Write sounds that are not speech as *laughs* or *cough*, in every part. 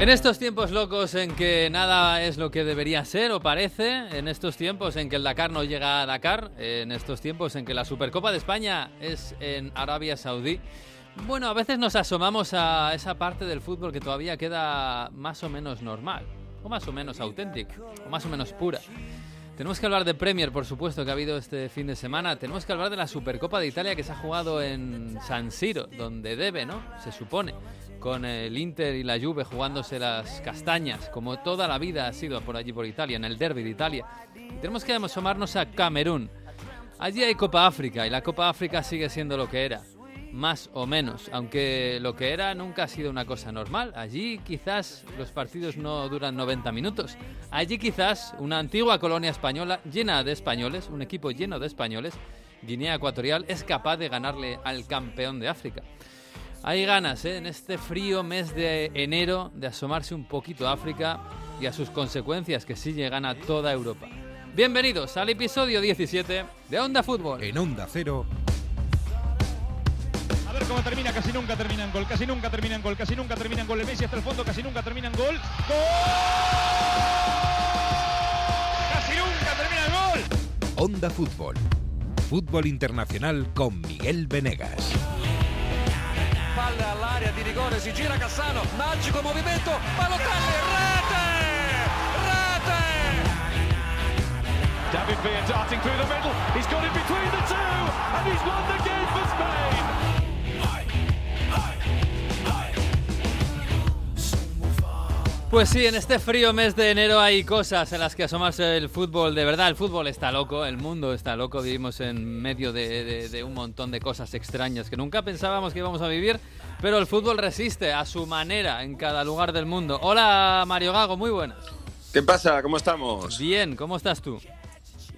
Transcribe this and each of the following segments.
En estos tiempos locos en que nada es lo que debería ser o parece, en estos tiempos en que el Dakar no llega a Dakar, en estos tiempos en que la Supercopa de España es en Arabia Saudí, bueno, a veces nos asomamos a esa parte del fútbol que todavía queda más o menos normal, o más o menos auténtica, o más o menos pura. Tenemos que hablar de Premier, por supuesto, que ha habido este fin de semana. Tenemos que hablar de la Supercopa de Italia que se ha jugado en San Siro, donde debe, ¿no? Se supone con el Inter y la Juve jugándose las castañas, como toda la vida ha sido por allí por Italia, en el derby de Italia. tenemos que asomarnos a Camerún. Allí hay Copa África y la Copa África sigue siendo lo que era, más o menos, aunque lo que era nunca ha sido una cosa normal. Allí quizás los partidos no duran 90 minutos. Allí quizás una antigua colonia española llena de españoles, un equipo lleno de españoles, Guinea Ecuatorial, es capaz de ganarle al campeón de África. Hay ganas ¿eh? en este frío mes de enero de asomarse un poquito a África y a sus consecuencias que sí llegan a toda Europa. Bienvenidos al episodio 17 de Onda Fútbol. En Onda Cero. Ver cómo termina, casi nunca termina en gol, casi nunca termina en gol, casi nunca termina en gol. El Messi hasta el fondo, casi nunca termina en gol. ¡Gol! ¡Casi nunca termina en gol! Onda Fútbol. Fútbol internacional con Miguel Venegas. Palla all'area di rigore, si gira Cassano, magico movimento, Balotelli, rete! Rete! David Villa darting through the middle, he's got it between the two, and he's won Pues sí, en este frío mes de enero hay cosas en las que asomarse el fútbol. De verdad, el fútbol está loco, el mundo está loco. Vivimos en medio de, de- de un montón de cosas extrañas que nunca pensábamos que íbamos a vivir. Pero el fútbol resiste a su manera en cada lugar del mundo. Hola, Mario Gago, muy buenas. ¿Qué pasa? ¿Cómo estamos? Bien, ¿cómo estás tú?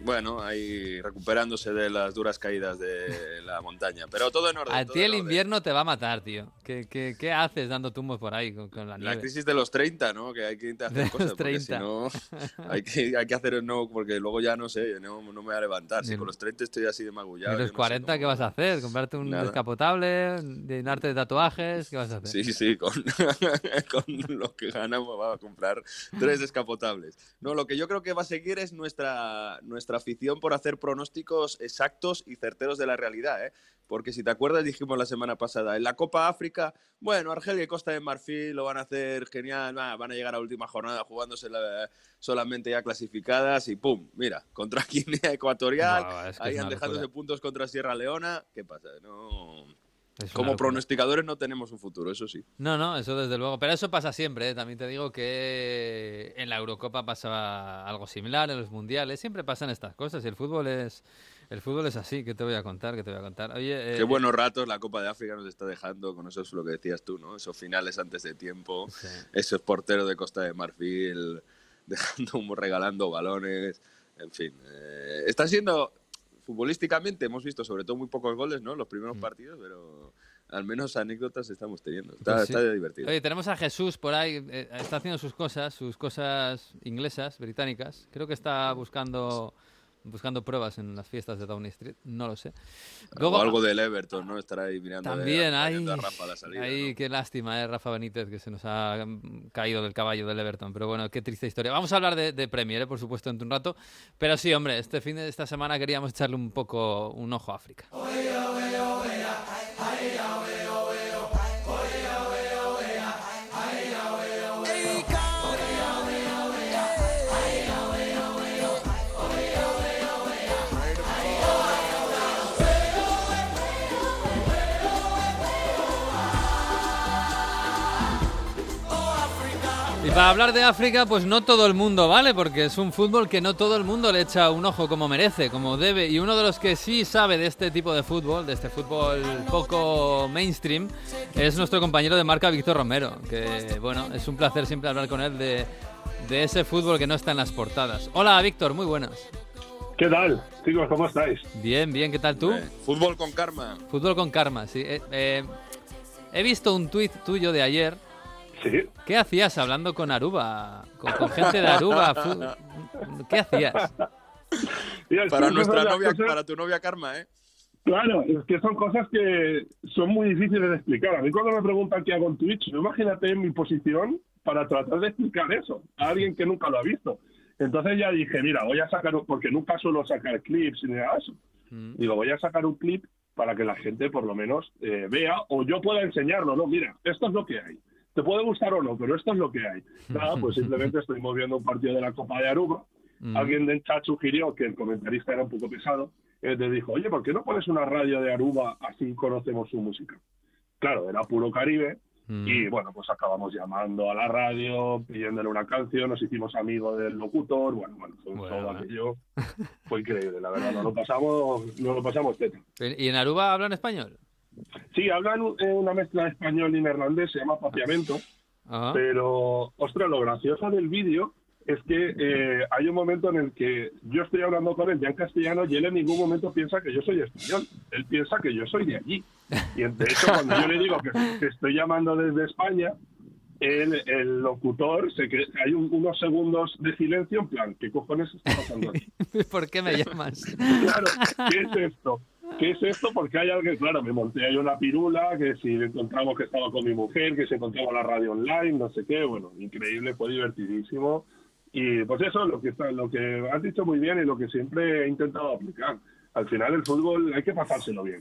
Bueno, ahí recuperándose de las duras caídas de *laughs* la montaña, pero todo en orden. A ti el invierno te va a matar, tío. ¿Qué, qué, qué haces dando tumbos por ahí con, con la La nieve? crisis de los 30, ¿no? Que hay que intentar De hacer cosas, los porque si 30. no, *laughs* hay que, hay que hacer no, porque luego ya no sé, no, no me voy a levantar. Si con los 30 estoy así de magullado. ¿Y los no sé 40 qué vas a hacer? ¿Comprarte un Nada. descapotable? ¿Llenarte de tatuajes? ¿Qué vas a hacer? Sí, sí, con, *laughs* con lo que ganamos vamos a comprar tres descapotables. No, lo que yo creo que va a seguir es nuestra, nuestra afición por hacer pronósticos exactos y certeros de la realidad, ¿eh? Porque si te acuerdas, dijimos la semana pasada, en la Copa África, bueno, Argelia y Costa de Marfil lo van a hacer genial, va, van a llegar a última jornada jugándose la- solamente ya clasificadas y ¡pum! Mira, contra *laughs* Guinea Ecuatorial, Buah, es que ahí han dejándose puntos contra Sierra Leona, ¿qué pasa? No... Es Como pronosticadores no tenemos un futuro, eso sí. No, no, eso desde luego. Pero eso pasa siempre, ¿eh? También te digo que en la Eurocopa pasa algo similar, en los mundiales. Siempre pasan estas cosas y el fútbol es, el fútbol es así. ¿Qué te voy a contar? ¿Qué te voy a contar? Oye, eh, Qué buenos ratos la Copa de África nos está dejando con eso es lo que decías tú, ¿no? Esos finales antes de tiempo, sí. esos porteros de Costa de Marfil *laughs* dejando, regalando balones, en fin. eh, está siendo, futbolísticamente, hemos visto sobre todo muy pocos goles, ¿no? Los primeros partidos, pero al menos anécdotas estamos teniendo. Está, Mm. Pues sí. está divertido. Oye, tenemos a Jesús por ahí, eh, está haciendo sus cosas, sus cosas inglesas, británicas. Creo que está buscando buscando pruebas en las fiestas de Downing Street, no lo sé. o algo del Everton, ¿no? Estará ahí mirando a ver, También hay, acompañando a Rafa la salida, hay ¿no? qué lástima, eh, Rafa Benítez, que se nos ha mm, caído del caballo del Everton. Pero bueno, qué triste historia. Vamos a hablar de, de Premier, eh, por supuesto, en un rato. Pero sí, hombre, este fin de esta semana queríamos echarle un poco un ojo a África. Y para hablar de África, pues no todo el mundo vale, porque es un fútbol que no todo el mundo le echa un ojo como merece, como debe. Y uno de los que sí sabe de este tipo de fútbol, de este fútbol poco mainstream, es nuestro compañero de marca, Víctor Romero. Que bueno, es un placer siempre hablar con él de, de ese fútbol que no está en las portadas. Hola, Víctor, muy buenas. ¿Qué tal, chicos? ¿Cómo estáis? Bien, bien, ¿qué tal tú? Eh, Fútbol con karma. Fútbol con karma, sí. Eh, eh, he visto un tuit tuyo de ayer. Sí. ¿Qué hacías hablando con Aruba? Con, con gente de Aruba. ¿Qué hacías? Mira, Para nuestra novia, cosas- para tu novia Karma, ¿eh? Claro, es que son cosas que son muy difíciles de explicar. A mí cuando me preguntan qué hago en Twitch, imagínate en mi posición para tratar de explicar eso a alguien que nunca lo ha visto. Entonces ya dije, mira, voy a sacar, un- porque nunca suelo sacar clips ni nada de eso. Mm. Digo, voy a sacar un clip para que la gente por lo menos eh, vea o yo pueda enseñarlo, ¿no? Mira, esto es lo que hay. Te puede gustar o no, pero esto es lo que hay. *laughs* Nada, pues simplemente estuvimos viendo un partido de la Copa de Aruba. Mm. Alguien del chat sugirió que el comentarista era un poco pesado. Eh, te dijo, oye, ¿por qué no pones una radio de Aruba así conocemos su música? Claro, era puro Caribe. Mm. Y bueno, pues acabamos llamando a la radio, pidiéndole una canción, nos hicimos amigos del locutor, bueno, bueno, fue un Bueno, bueno. aquello. *laughs* Fue increíble, la verdad, nos lo pasamos, nos lo pasamos teta. ¿Y en Aruba hablan español? Sí, hablan eh, una mezcla de español y neerlandés, se llama papiamento, Ajá. pero, ostras, lo gracioso del vídeo es que eh, hay un momento en el que yo estoy hablando con él ya en castellano y él en ningún momento piensa que yo soy español, él piensa que yo soy de allí. Y de hecho, cuando yo le digo que, que estoy llamando desde España, el, el locutor, se que hay un- unos segundos de silencio en plan, ¿qué cojones está pasando aquí? *laughs* ¿Por qué me llamas? Claro, ¿qué es esto? ¿Qué es esto? Porque hay alguien, claro, me monté ahí una pirula, que si encontramos que estaba con mi mujer, que si encontramos la radio online, no sé qué, bueno, increíble, fue divertidísimo. Y pues eso, lo que está, lo que has dicho muy bien y lo que siempre he intentado aplicar. Al final el fútbol hay que pasárselo bien,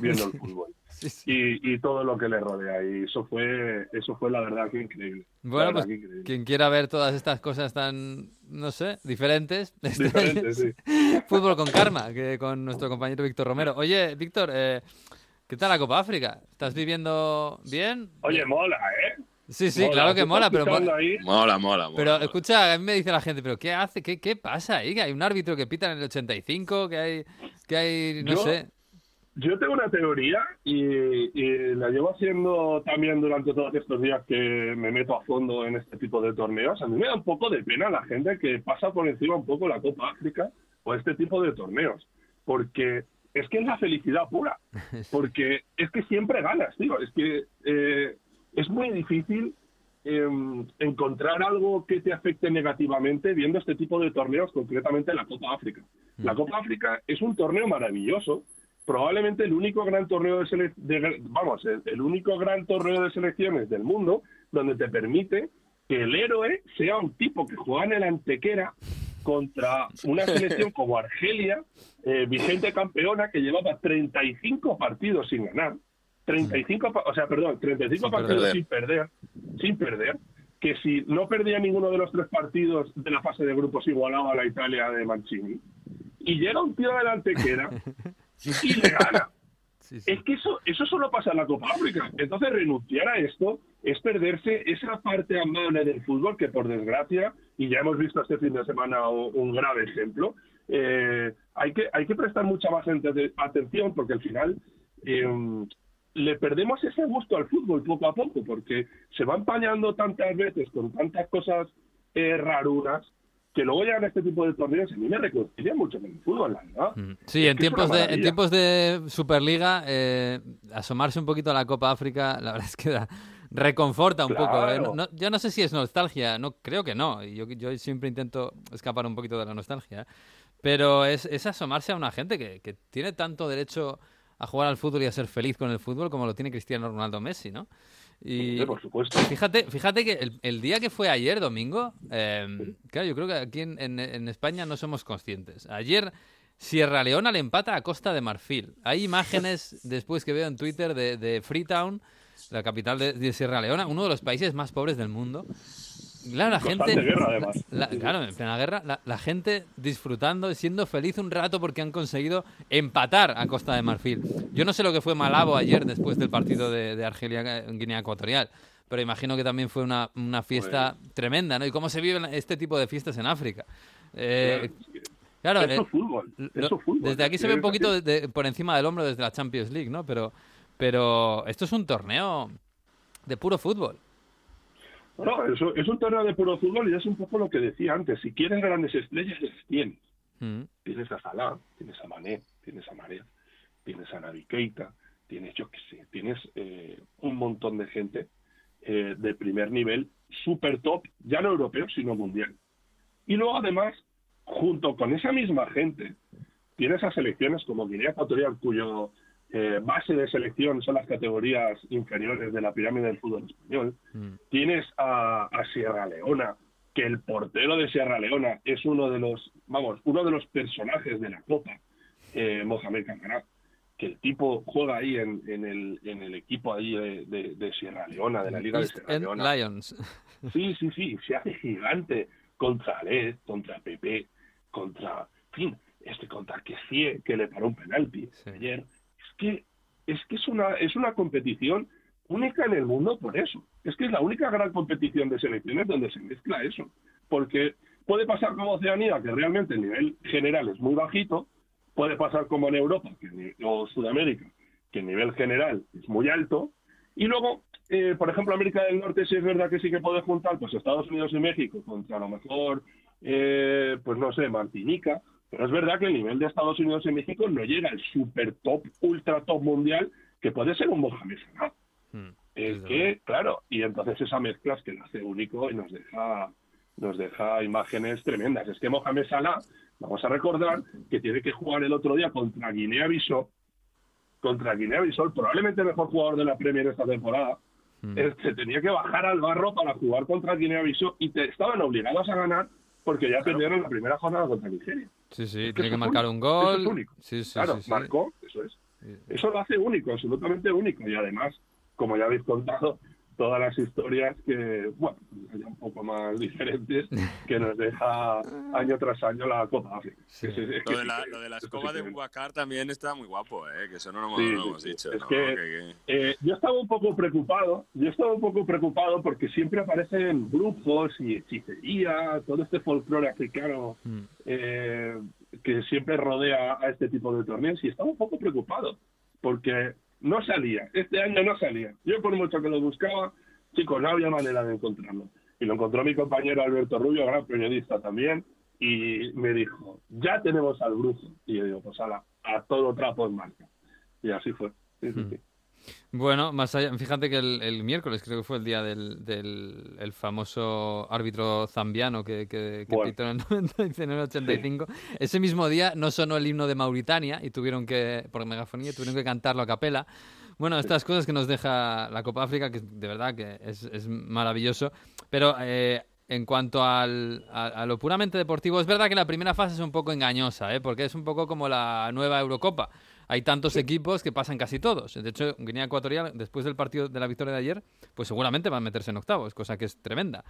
viendo el *laughs* fútbol. Sí, sí. Y, y todo lo que le rodea. Y eso fue, eso fue la verdad que increíble. Bueno, pues que increíble. quien quiera ver todas estas cosas tan, no sé, diferentes. *laughs* este, Diferente, sí. *laughs* Fútbol con karma, que con nuestro compañero Víctor Romero. Oye, Víctor, eh, ¿qué tal la Copa África? ¿Estás viviendo bien? Oye, mola, ¿eh? Sí, sí, Mola. claro que ¿Tú mola, pero... Mola, mola, mola. Pero mola. escucha, a mí me dice la gente, ¿pero qué hace? ¿Qué, qué pasa ahí? Que hay un árbitro que pita en el 85, que hay, que hay, no Yo- sé. Yo tengo una teoría y, y la llevo haciendo también durante todos estos días que me meto a fondo en este tipo de torneos. A mí me da un poco de pena la gente que pasa por encima un poco la Copa África o este tipo de torneos, porque es que es la felicidad pura, *laughs* porque es que siempre ganas, tío. Es que eh, muy difícil eh, encontrar algo que te afecte negativamente viendo este tipo de torneos, concretamente la Copa África. La Copa África es un torneo maravilloso, probablemente el único gran torneo de, sele- de- vamos, el, el único gran torneo de selecciones del mundo donde te permite que el héroe sea un tipo que juega en el Antequera contra una selección como Argelia, eh, vigente campeona, que llevaba 35 partidos sin ganar. 35, pa- o sea, perdón, 35 Sin partidos perder. sin perder, sin perder, que si no perdía ninguno de los tres partidos de la fase de grupos igualaba a la Italia de Mancini. Y llega un tío del Antequera *laughs* y le gana. Sí, sí. Es que eso, eso solo pasa en la Copa África. Entonces, renunciar a esto es perderse esa parte amable del fútbol que, por desgracia, y ya hemos visto este fin de semana un, grave ejemplo, eh, hay, que, hay que prestar mucha más atención porque al final eh, le perdemos ese gusto al fútbol poco a poco porque se va empañando tantas veces con tantas cosas eh, rarunas que luego llegan a este tipo de torneos y a mí me reconcilia mucho con el fútbol, verdad. Mm. Sí, en tiempos, de, en tiempos de Superliga, eh, asomarse un poquito a la Copa África, la verdad es que da- reconforta un poco. ¿eh? Claro. No- yo no sé si es nostalgia, no creo que no. y Yo, yo siempre intento escapar un poquito de la nostalgia. Pero es, es asomarse a una gente que, que tiene tanto derecho a jugar al fútbol y a ser feliz con el fútbol como lo tiene Cristiano Ronaldo Messi, ¿no? Y, Sí, por supuesto. Fíjate, fíjate que el, el día que fue ayer, domingo, eh, claro, yo creo que aquí en, en- en España no somos conscientes. Ayer Sierra Leona le empata a Costa de Marfil. Hay imágenes *laughs* después que veo en Twitter de, de Freetown, la capital de, de Sierra Leona, uno de los países más pobres del mundo. Claro, la Constante gente. guerra, además. la- claro, en plena guerra, la, la gente disfrutando y siendo feliz un rato porque han conseguido empatar a Costa de Marfil. Yo no sé lo que fue Malabo ayer después del partido de, de Argelia en Guinea Ecuatorial, pero imagino que también fue una, una fiesta tremenda, ¿no? Y cómo se viven este tipo de fiestas en África. Eh, claro, Eso eh, es fútbol. lo- Eso es fútbol. desde aquí se ve un poquito de- por encima del hombro desde la Champions League, ¿no? Pero, pero esto es un torneo de puro fútbol. No, eso es un torneo de puro fútbol y es un poco lo que decía antes. Si quieres grandes estrellas, las tienes. Mm. Tienes a Salah, tienes a Mané, tienes a Marea, tienes a Navi Keita, tienes, yo qué sé, tienes eh, un montón de gente eh, de primer nivel, super top, ya no europeo, sino mundial. Y luego, además, junto con esa misma gente, tienes a selecciones como Guinea Ecuatorial, cuyo eh, base de selección son las categorías inferiores de la pirámide del fútbol español. Mm. Tienes a, a Sierra Leona, que el portero de Sierra Leona es uno de los, vamos, uno de los personajes de la Copa, eh, Mohamed Cancará, que el tipo juega ahí en, en, el, en el equipo ahí de, de- de Sierra Leona, de la Liga de Sierra End Leona. Lions. *laughs* Sí, sí, sí, se hace gigante contra Led, contra Pepe, contra, en fin, este contra Kessie, que le paró un penalti Sí. ayer. Es que es que es una es una competición única en el mundo por eso. Es que es la única gran competición de selecciones donde se mezcla eso, porque puede pasar como Oceanía, que realmente el nivel general es muy bajito, puede pasar como en Europa o Sudamérica, que el nivel general es muy alto, y luego, eh, por ejemplo, América del Norte sí es verdad que sí que puede juntar pues Estados Unidos y México contra a lo mejor, eh, pues no sé, Martinica, pero es verdad que el nivel de Estados Unidos y México no llega al super top, ultra top mundial que puede ser un Mohamed Salah. Mm, Es que, claro, y entonces esa mezcla es que lo hace único y nos deja nos deja imágenes tremendas. Es que Mohamed Salah, vamos a recordar que tiene que jugar el otro día contra Guinea-Bissau, contra Guinea-Bissau, probablemente el mejor jugador de la Premier esta temporada, Mm. este, tenía que bajar al barro para jugar contra Guinea-Bissau y te, estaban obligados a ganar porque ya perdieron la primera jornada contra Nigeria. Sí, sí, tiene que eso marcar único, un eso gol. es único. Sí, sí, claro, sí, sí. marcó, eso es. Eso lo hace único, absolutamente único. Y además, como ya habéis contado, todas las historias que, bueno, ya un poco más *laughs* diferentes, que nos deja año tras año la Copa África. Sí. *laughs* Que se- es Lo de la, lo de la escoba de Bubacar también está muy guapo, ¿eh? que eso no lo hemos, Sí, no lo hemos sí. dicho. Es ¿no? que- que- Eh, yo estaba un poco preocupado, yo estaba un poco preocupado porque siempre aparecen brujos y hechicería, todo este folclore africano Mm. eh, que siempre rodea a este tipo de torneos y estaba un poco preocupado porque no salía, este año no salía. Yo por mucho que lo buscaba, chicos, no había manera de encontrarlo. Y lo encontró mi compañero Alberto Rubio, gran periodista también, y me dijo, ya tenemos al brujo. Y yo digo, pues ala, a todo trapo en marca. Y así fue. Sí, sí, sí. Bueno, más allá, fíjate que el, el miércoles creo que fue el día del, del el famoso árbitro zambiano que, que, que Bueno. pitó en el 90 y en el 85. Ese mismo día no sonó el himno de Mauritania y tuvieron que, por megafonía, tuvieron que cantarlo a capela. Bueno, estas cosas que nos deja la Copa África, que de verdad que es, es maravilloso. Pero eh, en cuanto al, a, a lo puramente deportivo, es verdad que la primera fase es un poco engañosa, ¿eh? porque es un poco como la nueva Eurocopa. Hay tantos equipos que pasan casi todos. De hecho, Guinea Ecuatorial, después del partido de la victoria de ayer, pues seguramente van a meterse en octavos, cosa que es tremenda.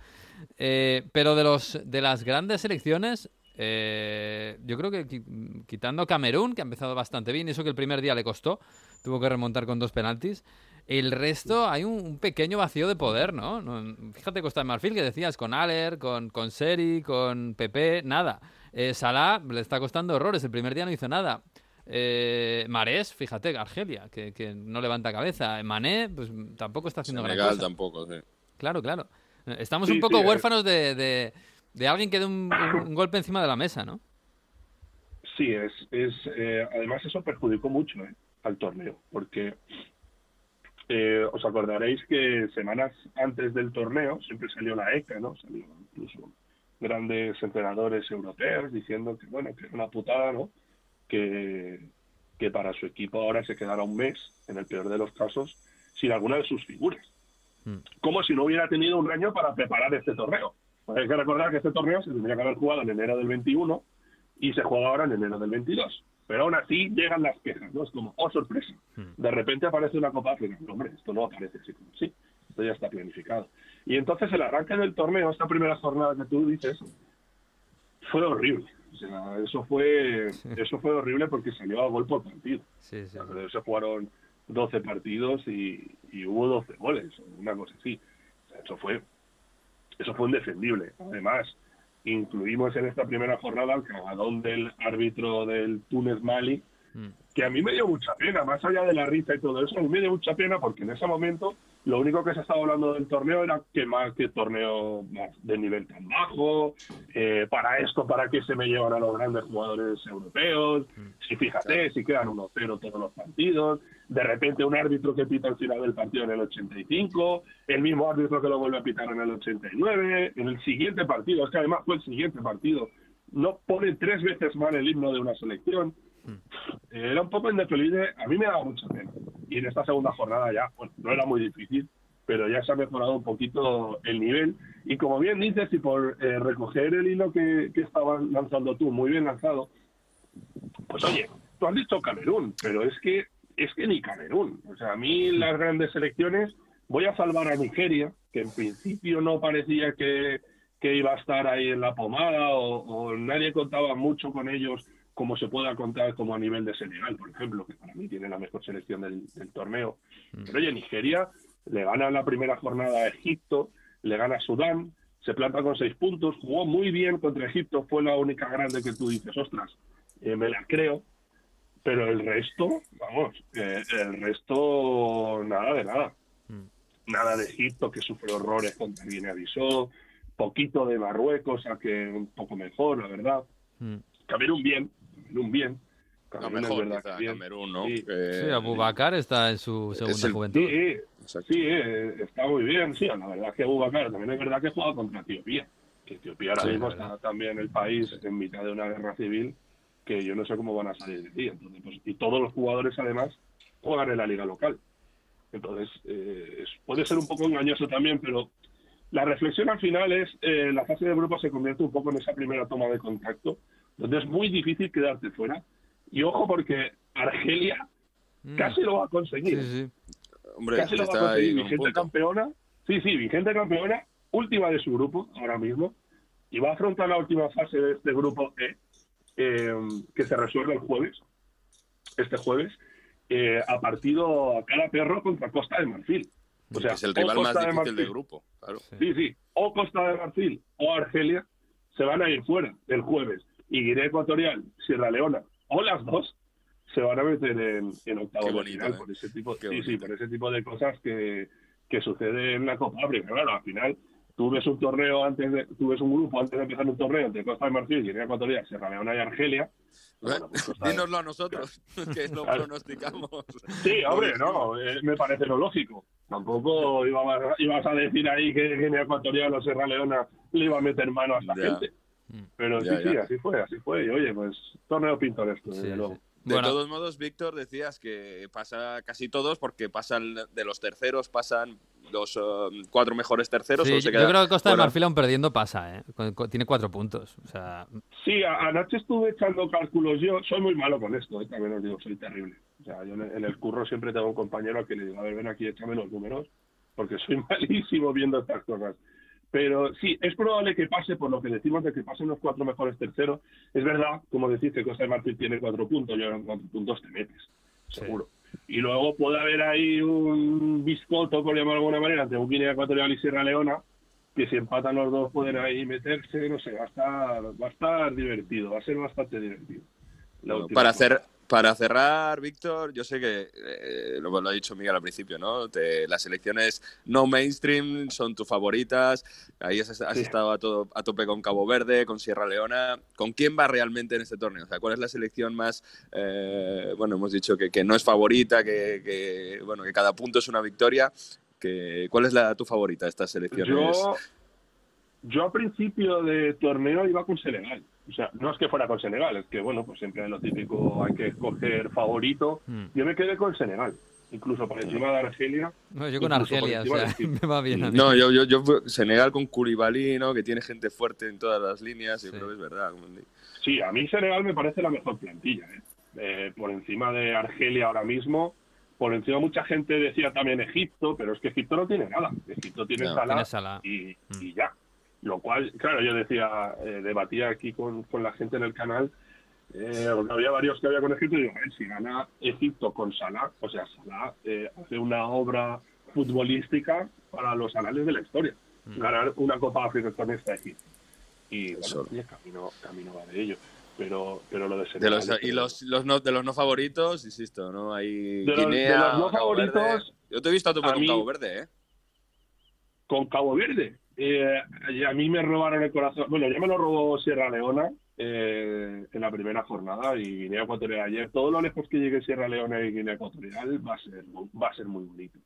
Eh, pero de los de las grandes selecciones, eh, yo creo que qui- quitando Camerún, que ha empezado bastante bien, eso que el primer día le costó, tuvo que remontar con dos penaltis. El resto hay un, un pequeño vacío de poder, ¿no? No- Fíjate Costa de Marfil que decías con Aller, con, con Seri, con Pepe, nada. Eh, Salah le está costando horrores, el primer día no hizo nada. Eh, Marés, fíjate, Argelia, que, que no levanta cabeza. Mané, pues tampoco está haciendo gran Senegal cosa. tampoco, sí. Claro, claro. Eh, Estamos Sí, un poco sí, eh. huérfanos de, de, de alguien que dé un, un golpe encima de la mesa, ¿no? Sí, es, es eh, además eso perjudicó mucho eh, al torneo, porque eh, os acordaréis que semanas antes del torneo siempre salió la ECA, ¿no? Salió incluso grandes entrenadores europeos diciendo que bueno, que era una putada, ¿no? Que, que para su equipo ahora se quedara un mes, en el peor de los casos, sin alguna de sus figuras. Mm. Como si no hubiera tenido un año para preparar este torneo. Pues hay que recordar que este torneo se tendría que haber jugado en enero del 21 y se juega ahora en enero del 22. Pero aún así llegan las quejas, ¿no? Es como, oh, sorpresa. De repente aparece una Copa África. No, hombre, esto no aparece así como sí. Esto ya está planificado. Y entonces el arranque del torneo, esta primera jornada que tú dices, fue horrible. Eso fue, eso fue horrible porque salió a gol por partido. Sí, sí. Se jugaron 12 partidos y, y hubo 12 goles, o una cosa así. O sea, eso fue eso fue indefendible. Además, incluimos en esta primera jornada el cagadón del árbitro del Túnez Mali, Mm. que a mí me dio mucha pena, más allá de la risa y todo eso, a mí me dio mucha pena porque en ese momento lo único que se estaba hablando del torneo era que más que torneo más de nivel tan bajo, eh, para esto, para qué se me llevan a los grandes jugadores europeos, si fíjate, si quedan 1-0 todos los partidos, de repente un árbitro que pita al final del partido en el 85, el mismo árbitro que lo vuelve a pitar en el 89, en el siguiente partido, es que además fue el siguiente partido, no pone tres veces mal el himno de una selección. Eh, Era un poco indefendible, a mí me daba mucha pena. Y en esta segunda jornada ya, bueno, no era muy difícil, pero ya se ha mejorado un poquito el nivel. Y como bien dices, y por eh, recoger el hilo que, que estabas lanzando tú, muy bien lanzado, pues oye, tú has dicho Camerún, pero es que es que ni Camerún. O sea, a mí las grandes selecciones, voy a salvar a Nigeria, que en principio no parecía que, que iba a estar ahí en la pomada o, o nadie contaba mucho con ellos como se pueda contar como a nivel de Senegal, por ejemplo, que para mí tiene la mejor selección del, del torneo. Pero oye, Nigeria le gana en la primera jornada a Egipto, le gana a Sudán, se planta con seis puntos, jugó muy bien contra Egipto, fue la única grande que tú dices, ostras, eh, me la creo, pero el resto, vamos, eh, el resto nada de nada. Nada de Egipto que sufre horrores contra Guinea-Bissau, poquito de Marruecos, a que un poco mejor, la verdad. Mm. Camerún bien, Camerún bien. No, Camerún es mejor, verdad quizá, que bien. Camerún, ¿no? Sí. Que- Sí, Abubakar está en su segunda el- juventud. Sí, sí, eh, está muy bien. Sí, la verdad que Abubakar también es verdad que juega contra Etiopía. Que Etiopía ahora Sí, mismo está también el país en mitad de una guerra civil que yo no sé cómo van a salir de aquí. Entonces, pues, y todos los jugadores además juegan en la liga local. Entonces, eh, puede ser un poco engañoso también, pero la reflexión al final es, eh, la fase de grupo se convierte un poco en esa primera toma de contacto, donde es muy difícil quedarte fuera. Y ojo porque Argelia Mm. casi lo va a conseguir. Sí, sí. Hombre, casi lo va a conseguir. Vigente campeona. Sí, sí, vigente campeona, última de su grupo ahora mismo. Y va a afrontar la última fase de este grupo E, eh, que se resuelve el jueves, este jueves, eh, a partido a cada perro contra Costa de Marfil. O sea, es el rival más Costa de difícil del Marfil- grupo. Claro. Sí, sí. O Costa de Marfil o Argelia se van a ir fuera el jueves. Y Guinea Ecuatorial, Sierra Leona o las dos se van a meter en, en de bonito, final ¿eh? por ese tipo, Qué sí, sí, bonito. por ese tipo de cosas que, que sucede en la Copa África. Claro, al final tú ves un torneo antes de, tú ves un grupo antes de empezar un torneo entre Costa de Marfil, Guinea Ecuatorial, Sierra Leona y Argelia. Bueno, pues *laughs* Dínoslo a nosotros, *laughs* que lo Claro. pronosticamos. Sí, hombre, no, eh, me parece lo lógico. Tampoco ibas, ibas a decir ahí que Guinea Ecuatorial o Sierra Leona le iba a meter mano a esta Ya. gente. Pero Ya, sí, sí, ya. así fue, así fue. Y oye, pues torneo pintoresco, desde Sí, luego. sí. De Bueno, todos modos, Víctor, decías que pasa casi todos porque pasan de los terceros, pasan los eh, cuatro mejores terceros. sí, yo queda creo que Costa de. Marfil aún perdiendo pasa, ¿eh? Tiene cuatro puntos. O sea, Sí, a- anoche estuve echando cálculos yo. Soy muy malo con esto, eh, también os digo, soy terrible. O sea, yo en el- en el curro siempre tengo un compañero al que le digo, a ver, ven aquí, échame los números, porque soy *laughs* malísimo viendo estas cosas. Pero sí, es probable que pase por lo que decimos de que pasen los cuatro mejores terceros. Es verdad, como decís, que Costa de Marfil tiene cuatro puntos, y ahora en cuatro puntos te metes, seguro. Y luego puede haber ahí un biscoto, por llamarlo de alguna manera, entre un Guinea Ecuatorial y Sierra Leona, que si empatan los dos pueden ahí meterse, no sé, va a estar, va a estar divertido, va a ser bastante divertido. Bueno, para, hacer, para cerrar, Víctor, yo sé que eh, lo, lo ha dicho Miguel al principio, ¿no? Te- las elecciones no mainstream son tus favoritas. Ahí has, has Sí. estado a, todo, a tope con Cabo Verde, con Sierra Leona. ¿Con quién va realmente en este torneo? O sea, ¿cuál es la selección más, eh, bueno, hemos dicho que, que no es favorita, que, que, bueno, que cada punto es una victoria? Que, ¿Cuál es la, tu favorita de estas selecciones? Yo, yo a principio de torneo iba con Senegal. O sea, no es que fuera con Senegal, es que, bueno, pues siempre lo típico hay que escoger favorito. Mm. Yo me quedé con Senegal, incluso por encima de Argelia. no, yo con Argelia, o sea, *laughs* me va bien a mí. No, yo, yo, yo Senegal con Koulibaly, ¿no? Que tiene gente fuerte en todas las líneas. Yo Sí. creo que es verdad. Sí, a mí Senegal me parece la mejor plantilla. ¿eh? Eh, por encima de Argelia ahora mismo. Por encima mucha gente decía también Egipto, pero es que Egipto no tiene nada. Egipto tiene No, Salah tiene Salah. y, Mm. y ya. Lo cual, claro, yo decía, eh, debatía aquí con, con la gente en el canal, eh, porque había varios que había con Egipto, y digo, a ver, si gana Egipto con Salah, o sea, Salah eh, hace una obra futbolística para los anales de la historia. Mm. Ganar una Copa África con esta Egipto. Y bueno, oye, camino, camino va de ello. Pero, pero lo de De los, y los, los no, de los no favoritos, insisto, ¿no? Hay De los- Guinea, de los no Cabo Verde. favoritos, Yo te he visto a a con Cabo Verde, ¿eh? con Cabo Verde. Eh, a mí me robaron el corazón. Bueno, ya me lo robó Sierra Leona eh, en la primera jornada y Guinea Ecuatorial ayer. Todo lo lejos que llegue Sierra Leona y Guinea Ecuatorial va a ser, va a ser muy bonito.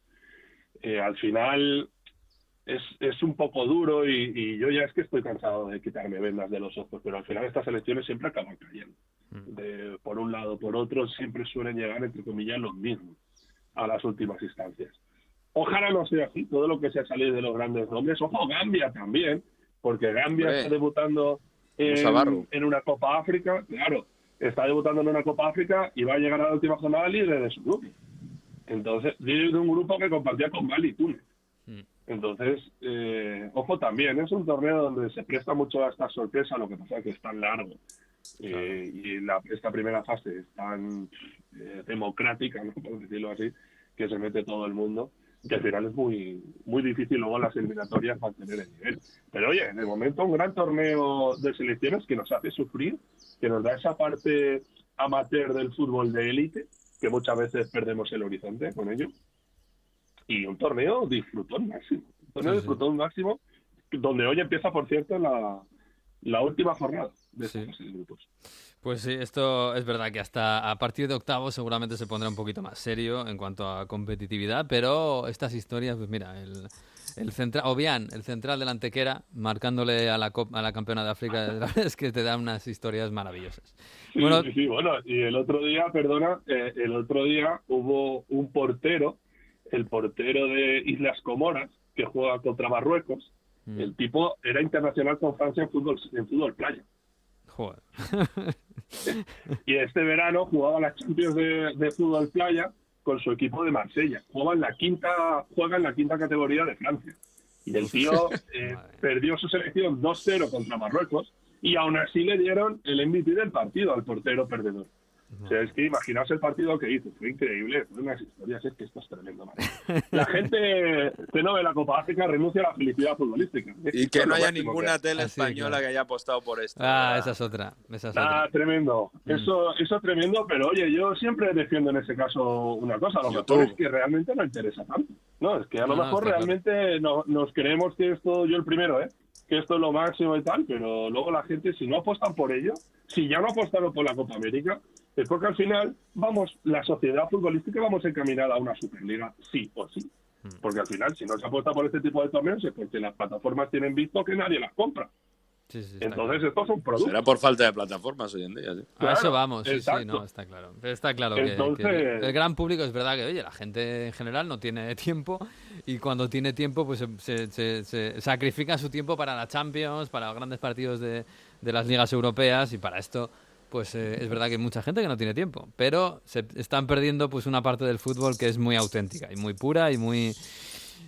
Eh, al final, es, es un poco duro y, y yo ya es que estoy cansado de quitarme vendas de los ojos, pero al final estas elecciones siempre acaban cayendo. De, por un lado, por otro, siempre suelen llegar, entre comillas, los mismos a las últimas instancias. Ojalá no sea así, todo lo que sea salir de los grandes nombres. Ojo, Gambia también, porque Gambia Hombre. está debutando en, en una Copa África, claro, está debutando en una Copa África y va a llegar a la última jornada libre de su grupo. Entonces, líder de un grupo que compartía con Mali y Túnez. Mm. Entonces, eh, ojo también, es un torneo donde se presta mucho a esta sorpresa, lo que pasa es que es tan largo eh, y la, esta primera fase es tan eh, democrática, ¿no? *laughs* por decirlo así, que se mete todo el mundo, que al final es muy muy difícil luego en las eliminatorias mantener el nivel. Pero oye, de momento un gran torneo de selecciones que nos hace sufrir, que nos da esa parte amateur del fútbol de élite, que muchas veces perdemos el horizonte con ello. Y un torneo disfrutón máximo. Un torneo Sí, sí. disfrutón máximo, donde hoy empieza, por cierto, la, la última jornada de Sí. grupos. Pues sí, esto es verdad que hasta a partir de octavos seguramente se pondrá un poquito más serio en cuanto a competitividad, pero estas historias, pues mira, el, el central, Obian, el central de la Antequera, marcándole a la, a la campeona de África, la verdad *laughs* es que te da unas historias maravillosas. Sí, Bueno, sí, sí, bueno, y el otro día, perdona, eh, el otro día hubo un portero, el portero de Islas Comoras, que juega contra Marruecos. Mm. El tipo era internacional con Francia en fútbol, en fútbol playa. Joder. *laughs* Y este verano jugaba las Champions de, de fútbol playa con su equipo de Marsella. Juega en la quinta, juega en la quinta categoría de Francia. Y el tío *laughs* eh, perdió su selección 2-0 contra Marruecos y aún así le dieron el MVP del partido al portero perdedor. O sea, es que imaginaos el partido que hizo, fue increíble, fue unas historias, es que esto es tremendo, madre. La *laughs* gente que no ve la Copa África renuncia a la felicidad futbolística. Y Esto que es no lo haya ninguna que tele Ah, española que haya apostado por esto. Ah, ¿verdad? esa es otra. Esa es Nada, otra. tremendo. Mm. Eso, eso tremendo, pero oye, yo siempre defiendo en ese caso una cosa, lo YouTube. mejor es que realmente no interesa tanto. No, es que a lo No, mejor está claro. realmente no- nos creemos que esto, yo el primero, ¿eh? que esto es lo máximo y tal, pero luego la gente, si no apostan por ello, si ya no apostaron por la Copa América, es porque al final vamos, la sociedad futbolística vamos encaminada a una Superliga, sí o sí. Mm. Porque al final, si no se apuesta por este tipo de torneos, es porque las plataformas tienen visto que nadie las compra. Sí, sí, Entonces, claro. esto es un producto. Será por falta de plataformas hoy en día. ¿sí? A eso vamos, sí, sí, exacto. no, está claro. Pero está claro que- el gran público es verdad que, oye, la gente en general no tiene tiempo y cuando tiene tiempo, pues se, se- se- se sacrifica su tiempo para la Champions, para los grandes partidos de, de las ligas europeas y para esto, pues eh, es verdad que hay mucha gente que no tiene tiempo. Pero se están perdiendo pues una parte del fútbol que es muy auténtica y muy pura y muy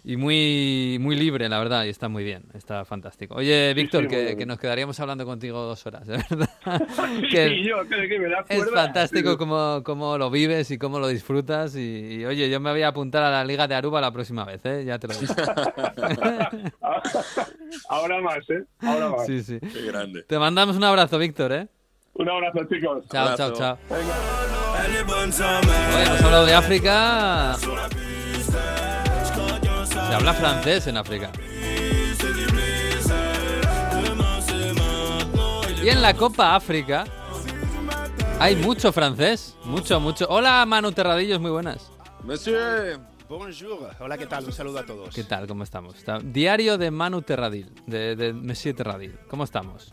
y muy muy libre, la verdad, y está muy bien, está fantástico. Oye, Víctor, sí, que, que nos quedaríamos hablando contigo dos horas, de verdad. *laughs* Sí, *laughs* Que- yo creo que me da es fantástico Sí. cómo, cómo lo vives y cómo lo disfrutas. Y, y, oye, yo me voy a apuntar a la Liga de Aruba la próxima vez, ¿eh? Ya te lo digo. *laughs* Ahora más, ¿eh? Ahora más. Sí, sí. Qué grande. Te mandamos un abrazo, Víctor, ¿eh? Un abrazo, chicos. Chao, chao, chao. Hoy hemos hablado de África. Se habla francés en África. Y en la Copa África hay mucho francés. Mucho, mucho. Hola, Manu Terradillos, muy buenas. Monsieur, Bonjour, hola, ¿qué tal? Un saludo a todos. ¿Qué tal? ¿Cómo estamos? Diario de Manu Terradil, de, de Monsieur Terradil. ¿Cómo estamos?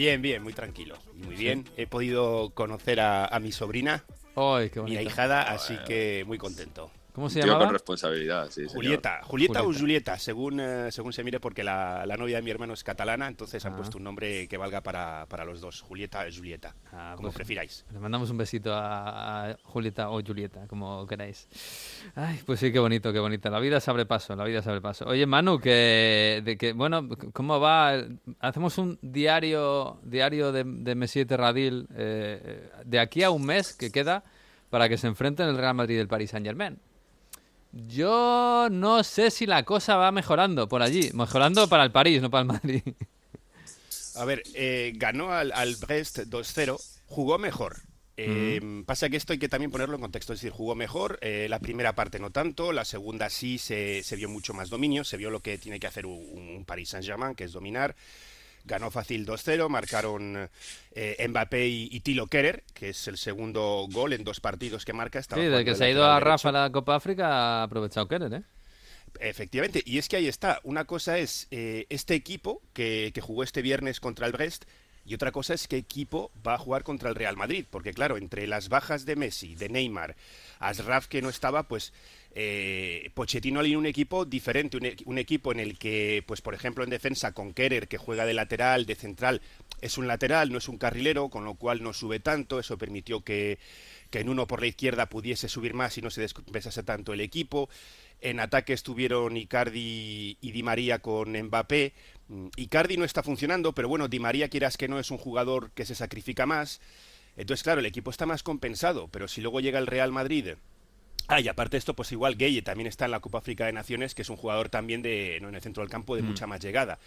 Bien, bien, muy tranquilo. Muy bien. He podido conocer a, a mi sobrina, ¡Ay, qué mi ahijada, así que muy contento. ¿Cómo se tío llamaba? con responsabilidad, sí, señor. Julieta, Julieta o Julieta. Según, eh, según se mire, porque la, la novia de mi hermano es catalana, entonces han Ah. puesto un nombre que valga para, para los dos, Julieta o Julieta, Ah, como pues, prefiráis. Le mandamos un besito a, a Julieta o Julieta, como queráis. Ay, pues sí, qué bonito, qué bonita. La vida se abre paso, la vida se abre paso. Oye, Manu, que, de que bueno, ¿cómo va? Hacemos un diario, diario de, de Messi Terradil eh, de aquí a un mes que queda para que se enfrenten el Real Madrid y el Paris Saint Germain. Yo no sé si la cosa va mejorando por allí. Mejorando para el París, no para el Madrid. A ver, eh, ganó al, al Brest 2-0, jugó mejor. Eh, Pasa que esto hay que también ponerlo en contexto, es decir, jugó mejor, eh, la primera parte no tanto, la segunda sí se, se vio mucho más dominio, se vio lo que tiene que hacer un, un Paris Saint-Germain, que es dominar. Ganó fácil 2-0, marcaron eh, Mbappé y, y Tilo Kerer, que es el segundo gol en dos partidos que marca. Sí, desde que se ha ido a Rafa a la Copa África ha aprovechado Kerer, ¿eh? Efectivamente, y es que ahí está. Una cosa es eh, este equipo que, que jugó este viernes contra el Brest y otra cosa es qué equipo va a jugar contra el Real Madrid, porque claro, entre las bajas de Messi, de Neymar, Asraf que no estaba, pues eh, Pochettino alineó un equipo diferente, un, un equipo en el que, pues por ejemplo en defensa con Kerer, que juega de lateral, de central, es un lateral, no es un carrilero, con lo cual no sube tanto, eso permitió que, que en uno por la izquierda pudiese subir más y no se descompensase tanto el equipo. En ataque estuvieron Icardi y Di María con Mbappé. Mm, Icardi no está funcionando, pero bueno, Di María, quieras que no, es un jugador que se sacrifica más. Entonces, claro, el equipo está más compensado, pero si luego llega el Real Madrid. Ah, y aparte de esto, pues igual Gueye también está en la Copa África de Naciones, que es un jugador también de, ¿no? en el centro del campo de Mm. mucha más llegada.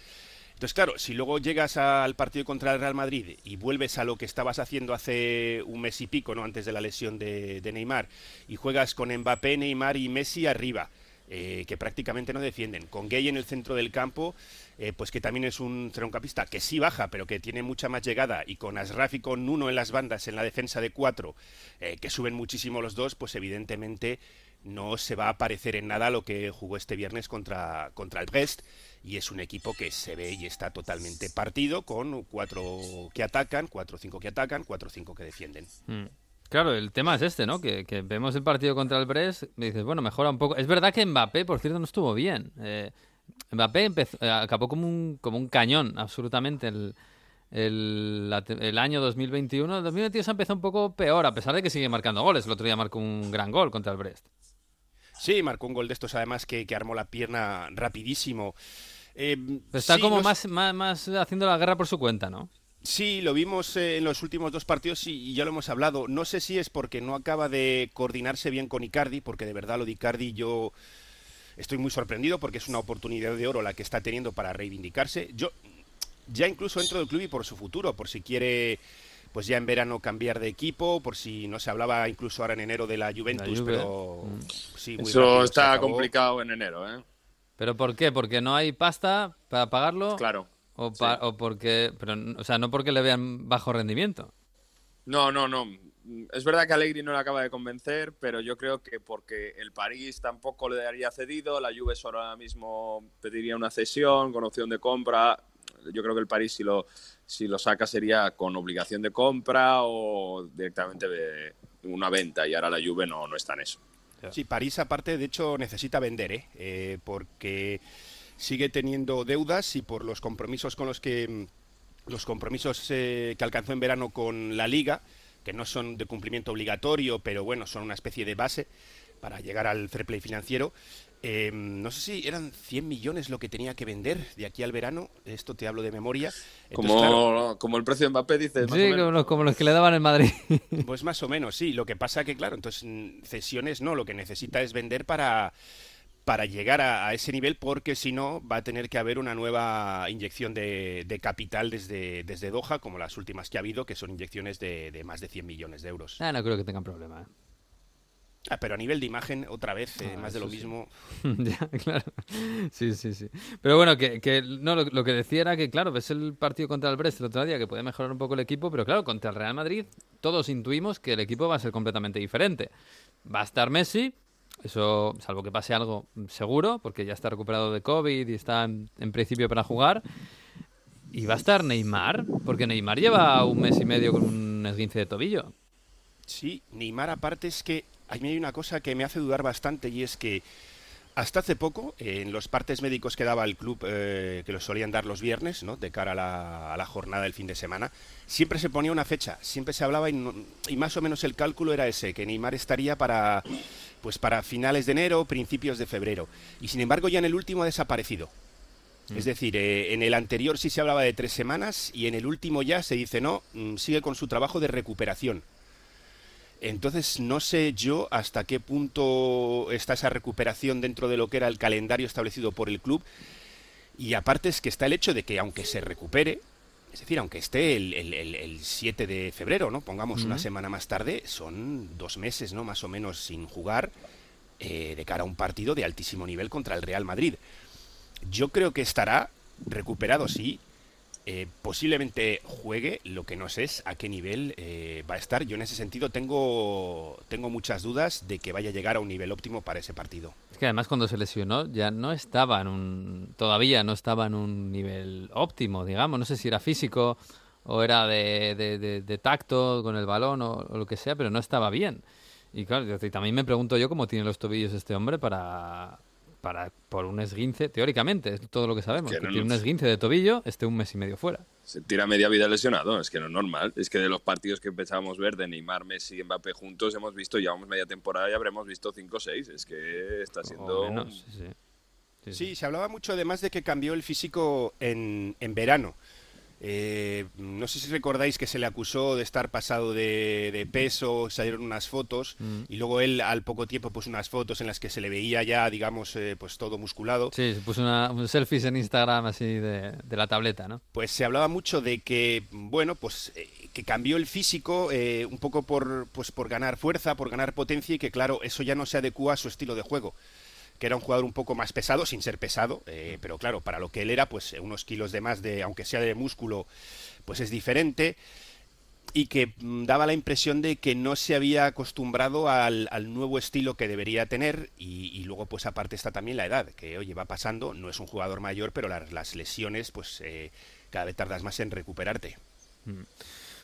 Entonces, claro, si luego llegas al partido contra el Real Madrid y vuelves a lo que estabas haciendo hace un mes y pico, ¿no? Antes de la lesión de, de Neymar, y juegas con Mbappé, Neymar y Messi arriba, eh, que prácticamente no defienden, con Gay en el centro del campo, eh, pues que también es un centrocampista que sí baja, pero que tiene mucha más llegada, y con Asraf y con Nuno en las bandas, en la defensa de cuatro, eh, que suben muchísimo los dos, pues evidentemente no se va a parecer en nada lo que jugó este viernes contra, contra el Brest y es un equipo que se ve y está totalmente partido con cuatro que atacan, cuatro o cinco que atacan, cuatro o cinco que defienden. Mm. Claro, el tema es este, ¿no? Que, vemos el partido contra el Brest y dices, bueno, mejora un poco. Es verdad que Mbappé, por cierto, no estuvo bien. Eh, Mbappé empezó, eh, acabó como un, como un cañón, absolutamente, el, el, la el año 2021. El 2022 empezó un poco peor, a pesar de que sigue marcando goles. El otro día marcó un gran gol contra el Brest. Sí, marcó un gol de estos además que, que armó la pierna rapidísimo. Eh, Pero está sí, como más, más, más haciendo la guerra por su cuenta, ¿no? Sí, lo vimos eh, en los últimos dos partidos y, y ya lo hemos hablado. No sé si es porque no acaba de coordinarse bien con Icardi, porque de verdad lo de Icardi yo estoy muy sorprendido porque es una oportunidad de oro la que está teniendo para reivindicarse. Yo ya incluso dentro del club y por su futuro, por si quiere pues ya en verano cambiar de equipo, por si no se hablaba incluso ahora en enero de la Juventus, Juve. pero Mm. sí, muy Eso rápido está complicado en enero, ¿eh? ¿Pero por qué? ¿Porque no hay pasta para pagarlo? Claro. O, pa- Sí. o porque, pero, o sea, no porque le vean bajo rendimiento. No, no, no. Es verdad que Allegri no le acaba de convencer, pero yo creo que porque el París tampoco le daría cedido, la Juve solo ahora mismo pediría una cesión con opción de compra. Yo creo que el París si lo, si lo saca sería con obligación de compra o directamente de una venta y ahora la Juve no, no está en eso. Sí, París aparte, de hecho, necesita vender, ¿eh? Eh, porque sigue teniendo deudas y por los compromisos con los que los compromisos eh, que alcanzó en verano con la Liga, que no son de cumplimiento obligatorio, pero bueno, son una especie de base para llegar al fair play financiero. eh, no sé si eran 100 millones lo que tenía que vender de aquí al verano, esto te hablo de memoria. Entonces, Como, claro, como el precio de Mbappé, dices. más o Sí, menos. como los, como los que le daban en Madrid. Pues más o menos, sí. Lo que pasa que, claro, entonces mm, cesiones no, lo que necesita es vender para, para llegar a, a ese nivel, porque si no va a tener que haber una nueva inyección de, de capital desde, desde Doha, como las últimas que ha habido, que son inyecciones de, de más de 100 millones de euros. Ah, no creo que tengan problema. ¿eh? Ah, pero a nivel de imagen, otra vez, eh, Ah, más de lo sí. mismo. *laughs* ya, claro. Sí, sí, sí. Pero bueno, que, que no, lo, lo que decía era que, claro, ves el partido contra el Brest el otro día, que puede mejorar un poco el equipo, pero claro, contra el Real Madrid todos intuimos que el equipo va a ser completamente diferente. Va a estar Messi, eso, salvo que pase algo seguro, porque ya está recuperado de COVID y está en, en principio para jugar. Y va a estar Neymar, porque Neymar lleva un mes y medio con un esguince de tobillo. Sí, Neymar aparte es que a mí hay una cosa que me hace dudar bastante y es que hasta hace poco, en los partes médicos que daba el club, eh, que los solían dar los viernes, ¿no? de cara a la, a la jornada del fin de semana, siempre se ponía una fecha, siempre se hablaba y, y más o menos el cálculo era ese, que Neymar estaría para, pues para finales de enero, principios de febrero. Y sin embargo ya en el último ha desaparecido. Es decir, eh, en el anterior sí se hablaba de tres semanas y en el último ya se dice no, mm, sigue con su trabajo de recuperación. Entonces no sé yo hasta qué punto está esa recuperación dentro de lo que era el calendario establecido por el club. Y aparte es que está el hecho de que aunque se recupere, es decir, aunque esté el, el- el- el 7 de febrero, ¿no? Pongamos una semana más tarde, son dos meses, ¿no? Más o menos sin jugar eh, de cara a un partido de altísimo nivel contra el Real Madrid. Yo creo que estará recuperado, sí, eh, posiblemente juegue, lo que no sé es a qué nivel eh, va a estar. Yo en ese sentido tengo, tengo muchas dudas de que vaya a llegar a un nivel óptimo para ese partido. Es que además cuando se lesionó ya no estaba en un... Todavía no estaba en un nivel óptimo, digamos. No sé si era físico o era de, de- tacto con el balón o, o lo que sea, pero no estaba bien. Y claro, y también me pregunto yo cómo tiene los tobillos este hombre para... Para, por un esguince, teóricamente, es todo lo que sabemos. Que Que, no, tiene no. un esguince de tobillo, esté un mes y medio fuera. Se tira media vida lesionado, es que no es normal. Es que de los partidos que empezábamos a ver de Neymar, Messi y Mbappé juntos, hemos visto, llevamos media temporada y habremos visto 5 o 6. Es que está siendo... O menos, sí, sí. Sí, sí. Sí, se hablaba mucho además de que cambió el físico en, en verano. Eh, no sé si recordáis que se le acusó de estar pasado de, de peso, salieron unas fotos Mm. y luego él al poco tiempo puso unas fotos en las que se le veía ya, digamos, eh, pues todo musculado. Sí, se puso una, un selfies en Instagram así de, de la tableta, ¿no? Pues se hablaba mucho de que, bueno, pues eh, que cambió el físico eh, un poco por, pues por ganar fuerza, por ganar potencia y que claro, eso ya no se adecua a su estilo de juego. Que era un jugador un poco más pesado, sin ser pesado, eh, pero claro, para lo que él era, pues unos kilos de más de, aunque sea de músculo, pues es diferente. Y que mm, daba la impresión de que no se había acostumbrado al, nuevo estilo que debería tener. Y, luego, pues aparte está también la edad, que oye, va pasando, no es un jugador mayor, pero las, las lesiones, pues eh, cada vez tardas más en recuperarte.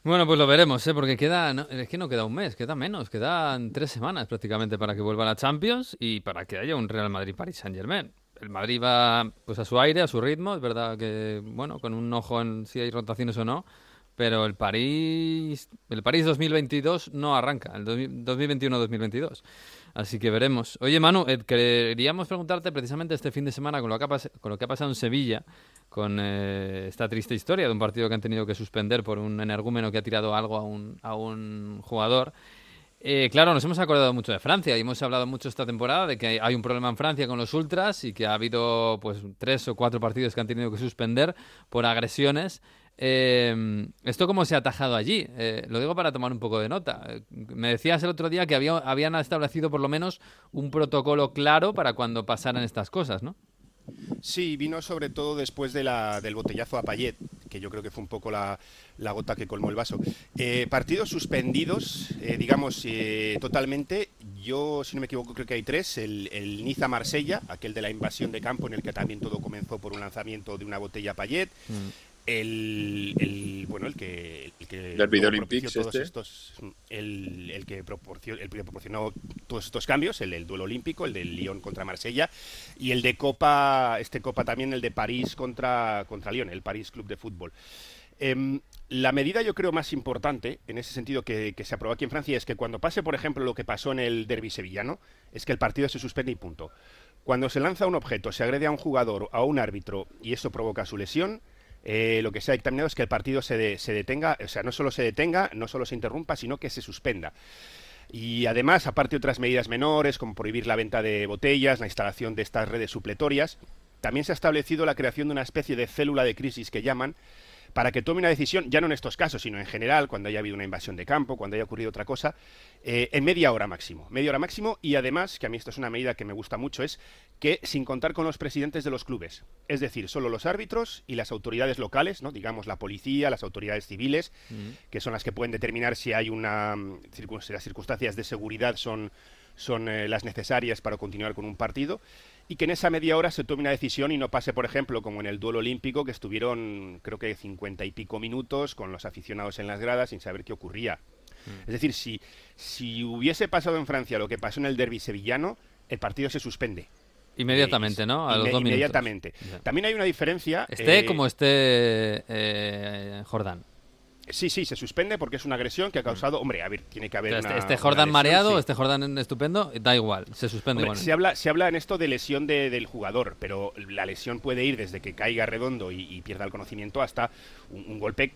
Bueno, pues lo veremos, ¿eh? porque queda, no, es que no queda un mes, queda menos, quedan tres semanas prácticamente para que vuelva la Champions y para que haya un Real Madrid-Paris Saint-Germain. El Madrid va pues a su aire, a su ritmo, es verdad que, bueno, con un ojo en si hay rotaciones o no, pero el París, el París 2022 no arranca, el 2021-2022. Así que veremos. Oye, Manu, eh, queríamos preguntarte precisamente este fin de semana con lo que ha, con lo que ha pasado en Sevilla, con eh, esta triste historia de un partido que han tenido que suspender por un energúmeno que ha tirado algo a un, a un jugador. Eh, claro, nos hemos acordado mucho de Francia y hemos hablado mucho esta temporada de que hay un problema en Francia con los ultras y que ha habido pues tres o cuatro partidos que han tenido que suspender por agresiones. Eh, ¿Esto cómo se ha atajado allí? Eh, lo digo para tomar un poco de nota. Me decías el otro día que había, habían establecido por lo menos un protocolo claro para cuando pasaran estas cosas, ¿no? Sí, vino sobre todo después de la, del botellazo a Payet, que yo creo que fue un poco la, gota que colmó el vaso. Eh, partidos suspendidos, eh, digamos, eh, totalmente. Yo, si no me equivoco, creo que hay tres. El, el Niza-Marsella, aquel de la invasión de campo, en el que también todo comenzó por un lanzamiento de una botella a Payet. El, el- bueno el que el que Del Video luego propició Olympics todos este. estos el, el que proporcionó, el que proporcionó todos estos cambios el del duelo olímpico el del Lyon contra Marsella y el de Copa este Copa también el de París contra contra Lyon el París Club de Fútbol Em, la medida yo creo más importante en ese sentido que, que se aprobó aquí en Francia es que cuando pase por ejemplo lo que pasó en el derby sevillano es que el partido se suspende y punto cuando se lanza un objeto se agrede a un jugador o a un árbitro y eso provoca su lesión eh, lo que se ha dictaminado es que el partido se, de- se detenga, o sea, no solo se detenga, no solo se interrumpa, sino que se suspenda. Y además, aparte otras medidas menores, como prohibir la venta de botellas, la instalación de estas redes supletorias, también se ha establecido la creación de una especie de célula de crisis que llaman, para que tome una decisión, ya no en estos casos, sino en general, cuando haya habido una invasión de campo, cuando haya ocurrido otra cosa, eh, en media hora máximo. Media hora máximo y además, que a mí esto es una medida que me gusta mucho, es que sin contar con los presidentes de los clubes, es decir, solo los árbitros y las autoridades locales, ¿no? digamos la policía, las autoridades civiles, que son las que pueden determinar si hay una mm, circun- si las circunstancias de seguridad son son eh, las necesarias para continuar con un partido y que en esa media hora se tome una decisión y no pase, por ejemplo, como en el duelo olímpico, que estuvieron creo que cincuenta y pico minutos con los aficionados en las gradas sin saber qué ocurría. Es decir, si, si hubiese pasado en Francia lo que pasó en el derby sevillano, el partido se suspende. Inmediatamente, Eh, ¿no? A inme- los dos minutos. Inmediatamente. Ya. También hay una diferencia. Esté eh, como esté eh, Jordán. Sí, sí, se suspende porque es una agresión que ha causado. Hombre, a ver, tiene que haber. Este, una- este una Jordan lesión, mareado, sí. este Jordan estupendo, da igual, se suspende Hombre, se, habla, se habla en esto de lesión de- del jugador, pero la lesión puede ir desde que caiga redondo y, y pierda el conocimiento hasta un, un golpe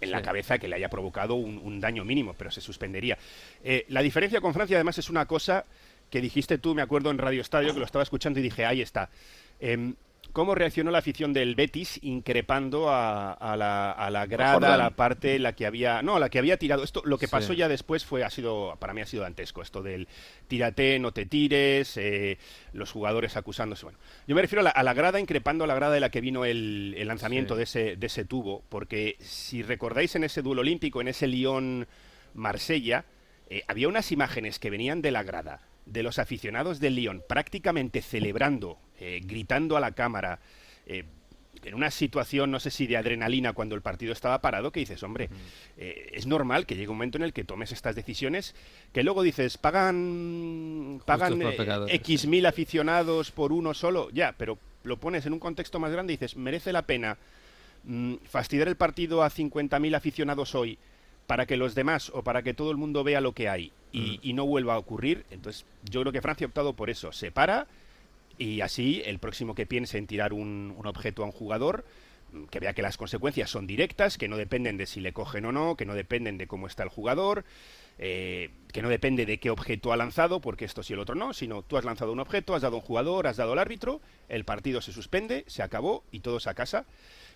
en la cabeza que le haya provocado un, un daño mínimo, pero se suspendería. Eh, la diferencia con Francia, además, es una cosa que dijiste tú, me acuerdo en Radio Estadio, que lo estaba escuchando y dije, ahí está. Em, cómo reaccionó la afición del Betis increpando a, a la, a la grada, a la parte la que había, no, la que había tirado. Esto, lo que pasó Sí. ya después fue, ha sido, para mí ha sido dantesco, esto del tírate, no te tires, eh, los jugadores acusándose. Bueno, yo me refiero a la, a la grada increpando a la grada de la que vino el, el lanzamiento Sí. de, ese, de ese tubo, porque si recordáis en ese duelo olímpico, en ese Lyon-Marsella, eh, había unas imágenes que venían de la grada de los aficionados del Lyon prácticamente celebrando, eh, gritando a la cámara, eh, en una situación, no sé si de adrenalina cuando el partido estaba parado, que dices, hombre, eh, es normal que llegue un momento en el que tomes estas decisiones, que luego dices, pagan, pagan X mil aficionados por uno solo, ya, pero lo pones en un contexto más grande y dices, merece la pena mm, fastidiar el partido a 50.000 aficionados hoy para que los demás o para que todo el mundo vea lo que hay y, y no vuelva a ocurrir. Entonces, yo creo que Francia ha optado por eso. Se para y así el próximo que piense en tirar un, un objeto a un jugador, mm, que vea que las consecuencias son directas, que no dependen de si le cogen o no, que no dependen de cómo está el jugador, eh, que no depende de qué objeto ha lanzado, porque esto sí el otro no, sino tú has lanzado un objeto, has dado a un jugador, has dado al árbitro, el partido se suspende, se acabó y todos a casa.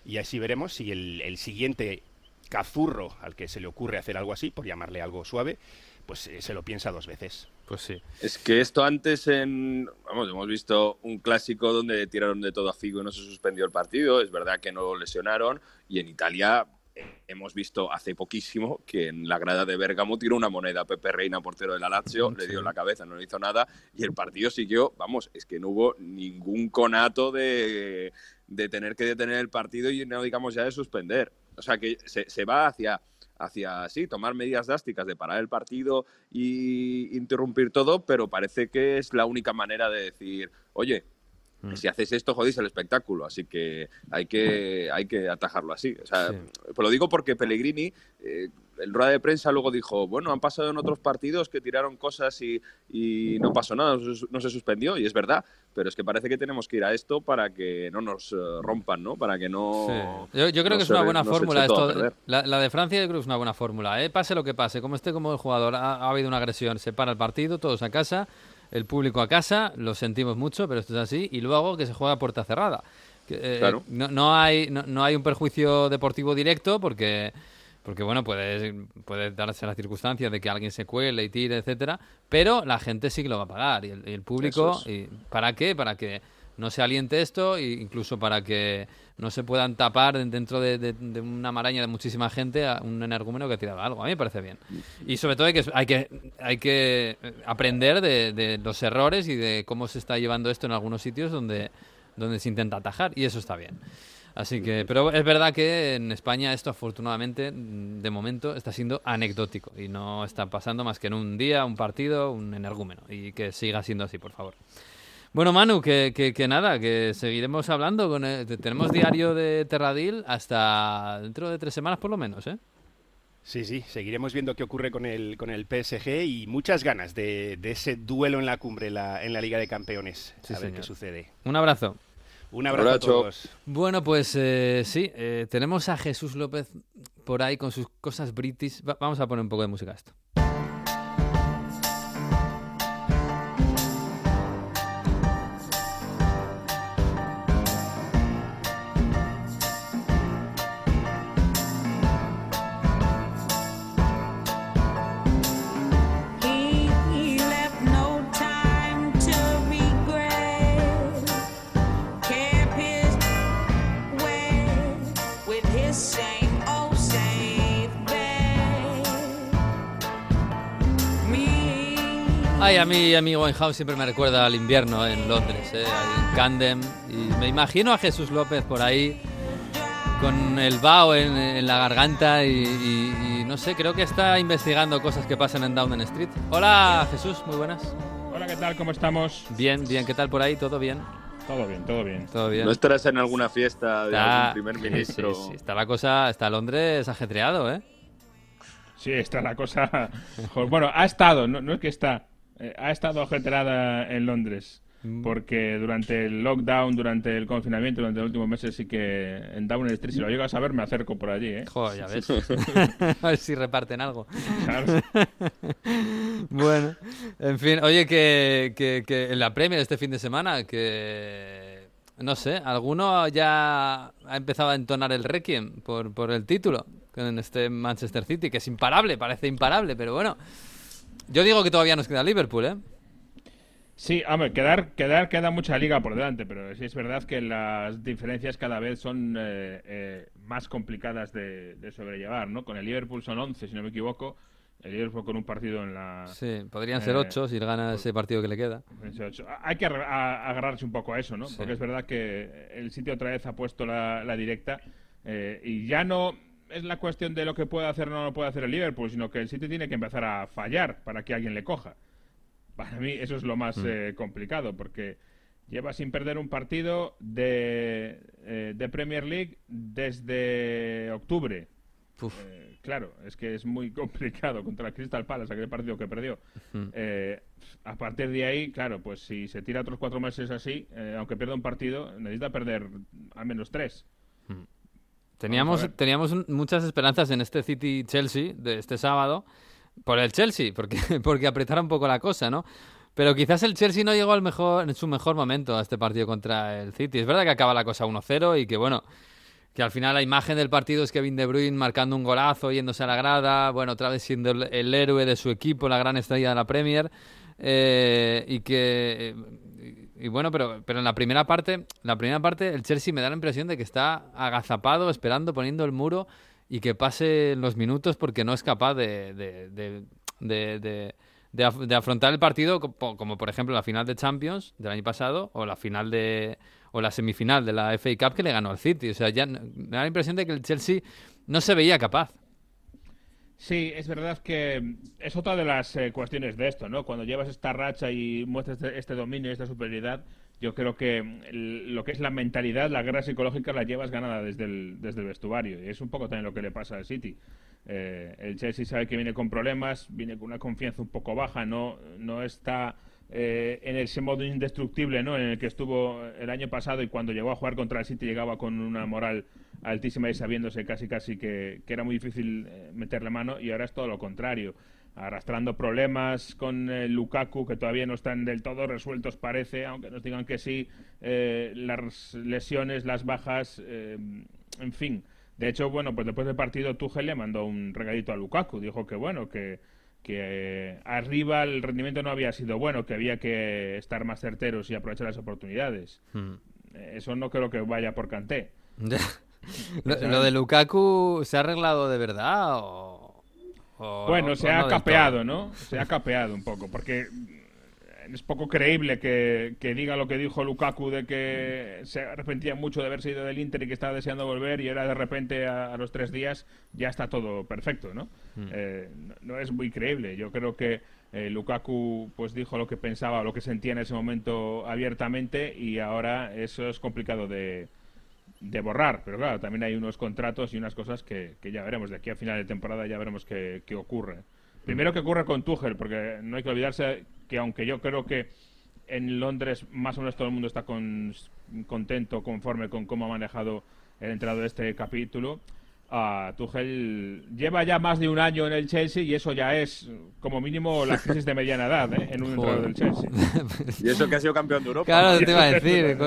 Y así veremos si el, el siguiente cazurro al que se le ocurre hacer algo así, por llamarle algo suave, pues eh, se lo piensa dos veces. Pues sí. Es que esto antes en. Vamos, hemos visto un clásico donde tiraron de todo a Figo y no se suspendió el partido. Es verdad que no lo lesionaron. Y en Italia eh, hemos visto hace poquísimo que en la grada de Bergamo tiró una moneda a Pepe Reina, portero de la Lazio, le dio en la cabeza, no le hizo nada. Y el partido siguió. Vamos, es que no hubo ningún conato de, de tener que detener el partido y no digamos ya de suspender. O sea que se, se va hacia hacia sí, tomar medidas drásticas de parar el partido y interrumpir todo, pero parece que es la única manera de decir, oye, si haces esto jodís el espectáculo, así que hay que hay que atajarlo así. O sea, Sí. pues lo digo porque Pellegrini eh, en rueda de prensa luego dijo, bueno, han pasado en otros partidos que tiraron cosas y, y no pasó nada, no se, no se suspendió, y es verdad, pero es que parece que tenemos que ir a esto para que no nos eh, rompan, ¿no? Para que no... Sí. Yo, yo creo no que es una buena fórmula esto. la de Francia yo creo que es una buena fórmula. ¿eh? Pase lo que pase, como esté como el jugador, ha, ha habido una agresión, se para el partido, todos a casa, el público a casa, lo sentimos mucho, pero esto es así, y luego que se juega a puerta cerrada. Eh, Claro. no, no hay, no, no hay un perjuicio deportivo directo porque... Porque bueno, puede, puede darse la circunstancia de que alguien se cuele y tire, etcétera, pero la gente sí que lo va a pagar y el, y el público, y ¿para qué? Para que no se aliente esto e incluso para que no se puedan tapar de- dentro de, de- de una maraña de muchísima gente a un energúmeno que ha tirado algo. A mí me parece bien. Y sobre todo hay que, hay que, hay que eh, aprender de, de los errores y de cómo se está llevando esto en algunos sitios donde, donde se intenta atajar y eso está bien. Así que, pero es verdad que en España esto afortunadamente de momento está siendo anecdótico y no está pasando más que en un día, un partido, un energúmeno y que siga siendo así, por favor. Bueno, Manu, que, que, que nada, que seguiremos hablando. Con el- te- tenemos diario de Terradil hasta dentro de tres semanas por lo menos, ¿eh? Sí, sí, seguiremos viendo qué ocurre con el, con el PSG y muchas ganas de, de ese duelo en la cumbre en la, en la Liga de Campeones. Sí, a ver señor. qué sucede. Un abrazo. Un abrazo a Abrazo. todos. Bueno, pues eh, sí, eh, tenemos a Jesús López por ahí con sus cosas british. Va- vamos a poner un poco de música a esto. Ay, a mí, a mí Winehouse siempre me recuerda al invierno en Londres, ¿eh? ahí en Camden. Y me imagino a Jesús López por ahí con el vaho en, en la garganta y, y- y no sé, creo que está investigando cosas que pasan en Downing Street. Hola Jesús, muy buenas. Hola, ¿qué tal? ¿Cómo estamos? Bien, bien, ¿qué tal por ahí? ¿Todo bien? Todo bien, todo bien. ¿Todo bien? ¿No estarás en alguna fiesta de Está- algún primer sí, ministro? sí, sí, está la cosa, está Londres ajetreado, ¿eh? Sí, está la cosa. *laughs* Bueno, ha estado, no, no es que está, eh, ha estado ajetreada en Londres. Mm. Porque durante el lockdown, durante el confinamiento, durante los últimos meses, sí que en Downing Street, si lo llegas a ver, me acerco por allí, ¿eh? Joder, ya ves. *laughs* a ver si reparten algo. Claro. *laughs* bueno, en fin, oye, que, que, que en la Premier este fin de semana, que no sé, alguno ya ha empezado a entonar el requiem por, por el título en este Manchester City, que es imparable, parece imparable, pero bueno. Yo digo que todavía nos queda Liverpool, ¿eh? Sí, hombre, quedar, quedar queda mucha liga por delante, pero sí es verdad que las diferencias cada vez son eh, eh, más complicadas de, de sobrellevar, ¿no? Con el Liverpool son 11, si no me equivoco. El Liverpool con un partido en la... Sí, podrían ser Eh, 8 si gana ese partido que le queda. 28. Hay que agarrarse un poco a eso, ¿no? Sí. Porque es verdad que el sitio otra vez ha puesto la, la directa y ya no es la cuestión de lo que puede hacer o no lo puede hacer el Liverpool, sino que el sitio tiene que empezar a fallar para que alguien le coja. Para mí eso es lo más Mm. eh, complicado, porque lleva sin perder un partido de, eh, de Premier League desde octubre. Uf. Eh, claro, es que es muy *laughs* complicado contra el Crystal Palace, aquel partido que perdió. Mm. Eh, a partir de ahí, claro, pues si se tira otros cuatro meses así, aunque pierda un partido, necesita perder al menos tres. Vamos teníamos un- muchas esperanzas en este City-Chelsea de este sábado por el Chelsea, porque, *laughs* porque apretara un poco la cosa, ¿no? Pero quizás el Chelsea no llegó al mejor, en su mejor momento a este partido contra el City. Es verdad que acaba la cosa 1-0 y que, bueno, que al final la imagen del partido es Kevin De Bruyne marcando un golazo, yéndose a la grada, bueno, otra vez siendo el, el héroe de su equipo, la gran estrella de la Premier. eh, y que y, bueno, pero, pero en la primera parte, la primera parte, el Chelsea me da la impresión de que está agazapado, esperando, poniendo el muro y que pase los minutos porque no es capaz de, de, de, de- af- afrontar el partido como, como, por ejemplo la final de Champions del año pasado o la final de o la semifinal de la FA Cup que le ganó al City. O sea, ya me da la impresión de que el Chelsea no se veía capaz. Sí, es verdad que es otra de las eh, cuestiones de esto, ¿no? Cuando llevas esta racha y muestras este, este dominio, esta superioridad, yo creo que el- lo que es la mentalidad, la guerra psicológica, la llevas ganada desde el, desde el vestuario. Y es un poco también lo que le pasa al City. Eh, el Chelsea sabe que viene con problemas, viene con una confianza un poco baja, no, no está eh, en ese modo indestructible ¿no? en el que estuvo el año pasado y cuando llegó a jugar contra el City llegaba con una moral altísima y sabiéndose casi casi que, que era muy difícil eh, meterle mano y ahora es todo lo contrario arrastrando problemas con eh, Lukaku que todavía no están del todo resueltos parece aunque nos digan que sí eh, las lesiones las bajas eh, en fin de hecho bueno pues después del partido Tuchel le mandó un regalito a Lukaku dijo que bueno que que eh, arriba el rendimiento no había sido bueno, que había que estar más certeros y aprovechar las oportunidades. Eh, Eso no creo que vaya por Kanté. *laughs* lo, lo de Lukaku se ha arreglado de verdad o, o- Bueno, o se ha capeado? ¿no? Se ha capeado un poco, porque es poco creíble que, que diga lo que dijo Lukaku de que se arrepentía mucho de haberse ido del Inter y que estaba deseando volver y ahora de repente a, a los tres días ya está todo perfecto, ¿no? Eh, no, no es muy creíble. Yo creo que eh, Lukaku pues dijo lo que pensaba, lo que sentía en ese momento abiertamente y ahora eso es complicado de, de borrar. Pero claro, también hay unos contratos y unas cosas que, que ya veremos. De aquí a final de temporada ya veremos qué, qué ocurre. Primero, qué ocurre con Tuchel, porque no hay que olvidarse que aunque yo creo que en Londres más o menos todo el mundo está con- contento, conforme con cómo ha manejado el entrenador de este capítulo, ah, Tuchel lleva ya más de un año en el Chelsea y eso ya es como mínimo la *laughs* crisis de mediana edad ¿eh? en un entrenador del Chelsea. Y eso que ha sido campeón de Europa. Claro, te iba a *laughs* decir.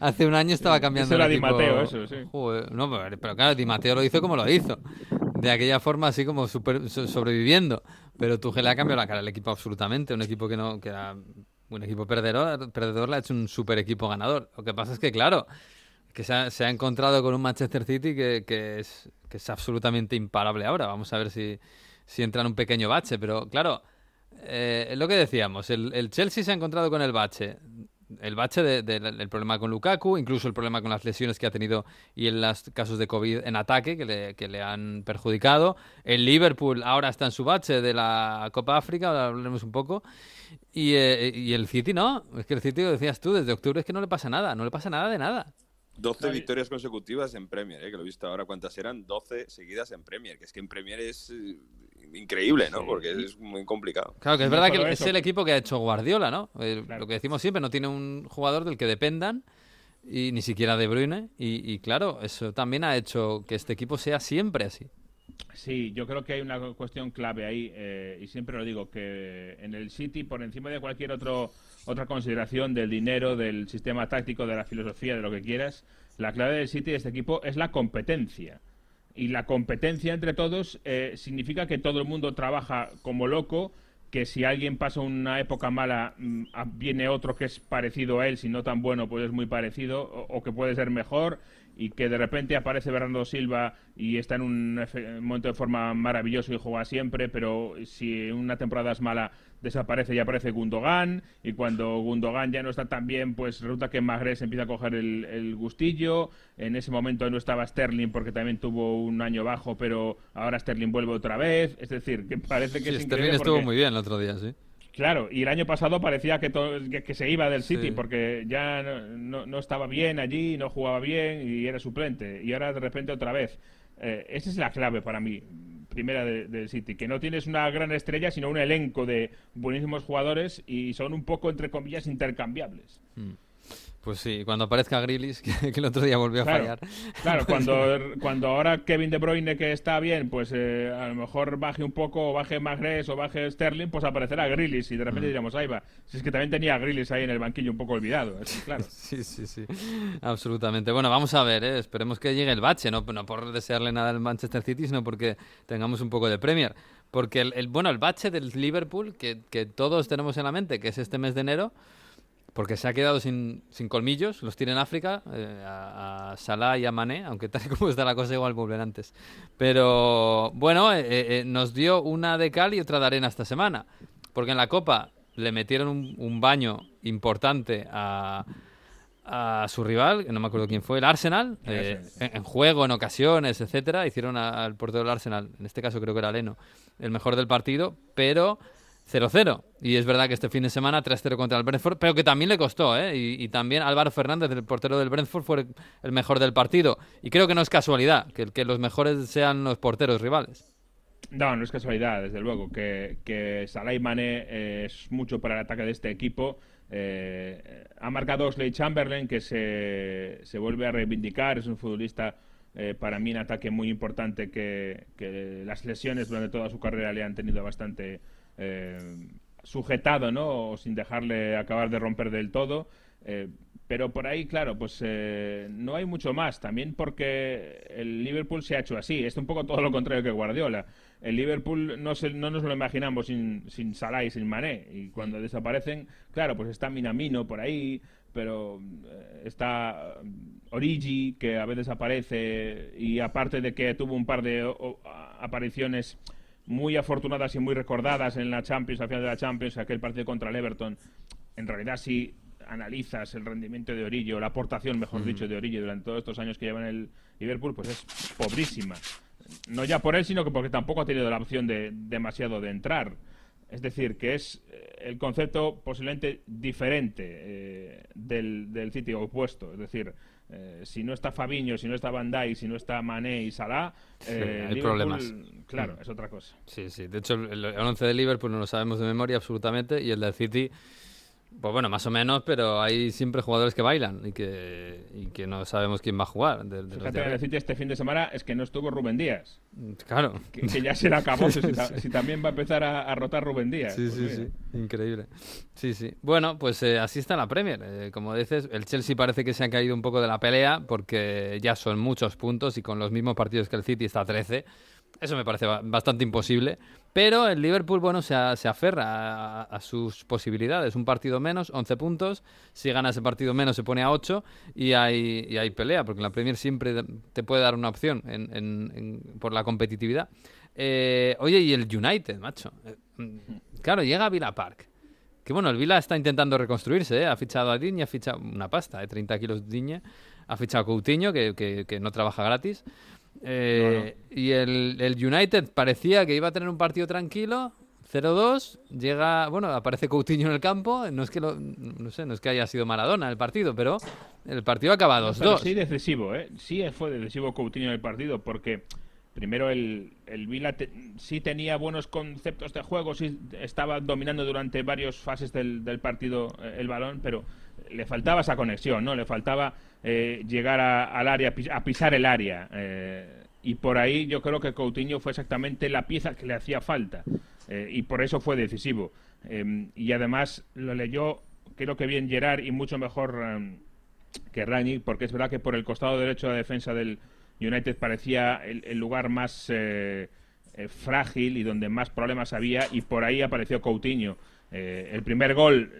hace un año estaba cambiando Eso era el Di equipo. Matteo, eso, sí. Joder, no, pero, pero claro, Di Matteo lo hizo como lo hizo. De aquella forma, así como super- so- sobreviviendo. Pero Tuchel ha cambiado la cara al equipo absolutamente. Un equipo que no que era un equipo perdedor, perdedor le ha hecho un super equipo ganador. Lo que pasa es que, claro, que se ha, se ha encontrado con un Manchester City que, que es, que es absolutamente imparable ahora. Vamos a ver si, si entra en un pequeño bache. Pero, claro, eh, lo que decíamos, el, el Chelsea se ha encontrado con el bache. El bache de- de- del problema con Lukaku, incluso el problema con las lesiones que ha tenido y en los casos de COVID en ataque que le, que le han perjudicado. El Liverpool ahora está en su bache de la Copa África, ahora hablaremos un poco. Y, eh, y el City no, es que el City, lo decías tú, desde octubre es que no le pasa nada, no le pasa nada de nada. 12 victorias consecutivas en Premier, ¿eh? que lo he visto ahora cuántas eran, 12 seguidas en Premier, que es que en Premier es eh, increíble, ¿no? Porque es muy complicado. Claro, que es No verdad que es el equipo que ha hecho Guardiola, ¿no? Claro. Lo que decimos siempre, no tiene un jugador del que dependan y ni siquiera de Bruyne. Y, y claro, eso también ha hecho que este equipo sea siempre así. Sí, yo creo que hay una cuestión clave ahí, eh, y siempre lo digo, que en el City, por encima de cualquier otro, otra consideración del dinero, del sistema táctico, de la filosofía, de lo que quieras, la clave del City de este equipo es la competencia. Y la competencia entre todos eh, significa que todo el mundo trabaja como loco, que si alguien pasa una época mala, mm, viene otro que es parecido a él, si no tan bueno, pues es muy parecido, o, o que puede ser mejor, y que de repente aparece Bernardo Silva y está en un momento de forma maravilloso y juega siempre, pero si una temporada es mala, desaparece y aparece Gundogan, y cuando Gundogan ya no está tan bien, pues resulta que Magrés empieza a coger el, el gustillo, en ese momento no estaba Sterling porque también tuvo un año bajo, pero ahora Sterling vuelve otra vez, es decir, que parece que Sí, es Sterling increíble estuvo porque- muy bien el otro día, sí. Claro, y el año pasado parecía que, to- que, que se iba del City Sí. porque ya no, no- no estaba bien allí, no jugaba bien y era suplente. Y ahora de repente otra vez. Eh, esa es la clave para mí, primera de- del City, que no tienes una gran estrella, sino un elenco de buenísimos jugadores y son un poco, entre comillas, intercambiables. Pues sí, cuando aparezca Grilis, *laughs* que, que el otro día volvió a Claro, fallar. claro *laughs* cuando, cuando ahora Kevin De Bruyne que está bien, pues eh, a lo mejor baje un poco, o baje Magrés o baje Sterling, pues aparecerá Grilis y de repente Mm. diremos, ahí va. Si es que también tenía a Grilis ahí en el banquillo un poco olvidado, que claro. *laughs* Sí, sí, sí. Absolutamente. Bueno, vamos a ver, ¿eh? esperemos que llegue el bache, no, no por desearle nada al Manchester City, sino porque tengamos un poco de Premier. Porque el, el- bueno, el bache del Liverpool, que, que todos tenemos en la mente, que es este mes de enero, porque se ha quedado sin, sin colmillos, los tiene en África, eh, a, a Salah y a Mané, aunque tal y como está la cosa igual vuelven antes. Pero bueno, eh, eh, nos dio una de cal y otra de arena esta semana, porque en la Copa le metieron un, un baño importante a, a su rival, que no me acuerdo quién fue, el Arsenal, eh, en, en juego, en ocasiones, etcétera. Hicieron al portero del Arsenal, en este caso creo que era Leno, el mejor del partido, pero 0-0. Y es verdad que este fin de semana 3-0 contra el Brentford, pero que también le costó, ¿eh? Y, y también Álvaro Fernández, el portero del Brentford, fue el mejor del partido. Y creo que no es casualidad que, que los mejores sean los porteros rivales. No, no es casualidad, desde luego, que, que Salah eh, es mucho para el ataque de este equipo. Eh, ha marcado Oxley Chamberlain, que se, se vuelve a reivindicar, es un futbolista eh, para mí en ataque muy importante, que, que las lesiones durante toda su carrera le han tenido bastante eh, sujetado, ¿no? O sin dejarle acabar de romper del todo. Eh, pero por ahí, claro, pues eh, no hay mucho más. También porque el Liverpool se ha hecho así. Es un poco todo lo contrario que Guardiola. El Liverpool no, se- no nos lo imaginamos sin, sin Salah y sin Mané. Y cuando desaparecen, claro, pues está Minamino por ahí, pero eh, está Origi, que a veces aparece. Y aparte de que tuvo un par de o- apariciones muy afortunadas y muy recordadas en la Champions, al final de la Champions, aquel partido contra el Everton, en realidad si analizas el rendimiento de Orillo, la aportación, mejor dicho, de Orillo durante todos estos años que lleva en el Liverpool, pues es pobrísima. No ya por él, sino que porque tampoco ha tenido la opción de demasiado de entrar. Es decir, que es eh, el concepto posiblemente diferente eh, del, del City opuesto. Es decir, eh, si no está Fabiño, si no está Van Dijk, si no está Mané y Salah, Sí, eh, hay Liverpool, problemas. Claro, Mm. es otra cosa. Sí, sí. De hecho, el, el 11 de Liverpool no lo sabemos de memoria absolutamente y el del City, pues bueno, más o menos, pero hay siempre jugadores que bailan y que, y que no sabemos quién va a jugar. de- de los Fíjate, el City este fin de semana es que no estuvo Rubén Díaz. Claro. Que, que ya se le acabó. *laughs* si, también va a empezar a, a rotar Rubén Díaz. Sí, Pues sí, mira. sí. Increíble. Sí, sí. Bueno, pues eh, así está la Premier. Eh, como dices, el Chelsea parece que se ha caído un poco de la pelea porque ya son muchos puntos y con los mismos partidos que el City está a 13. Eso me parece ba- bastante imposible. Pero el Liverpool, bueno, se, se aferra a, sus posibilidades. Un partido menos, 11 puntos. Si gana ese partido menos, se pone a 8 y hay, y hay pelea, porque en la Premier siempre te puede dar una opción por la competitividad. Eh, oye, y el United, macho. Eh, mm, claro, llega a Villa Park. Que bueno, el Villa está intentando reconstruirse, ¿eh? Ha fichado a Digne, ha fichado una pasta, de 30 kilos Digne. Ha fichado a Coutinho, que- que no trabaja gratis. Eh, Y el, el United parecía que iba a tener un partido tranquilo. 0-2, llega, bueno, aparece Coutinho en el campo, no es que lo, no sé, no es que haya sido Maradona el partido, pero el partido acaba No, pero 2-2. sí decisivo, ¿eh? Sí fue decisivo Coutinho en el partido porque primero el, el Vila te- sí tenía buenos conceptos de juego, sí estaba dominando durante varias fases del, del partido eh, el balón, pero le faltaba esa conexión, ¿no? Le faltaba eh, llegar a- al área, a pisar el área. eh, y por ahí yo creo que Coutinho fue exactamente la pieza que le hacía falta eh, y por eso fue decisivo. Eh, y además lo leyó, creo que bien Gerard y mucho mejor eh, que Rangnick, porque es verdad que por el costado derecho de la defensa del United parecía el, el lugar más frágil y donde más problemas había y por ahí apareció Coutinho. El primer gol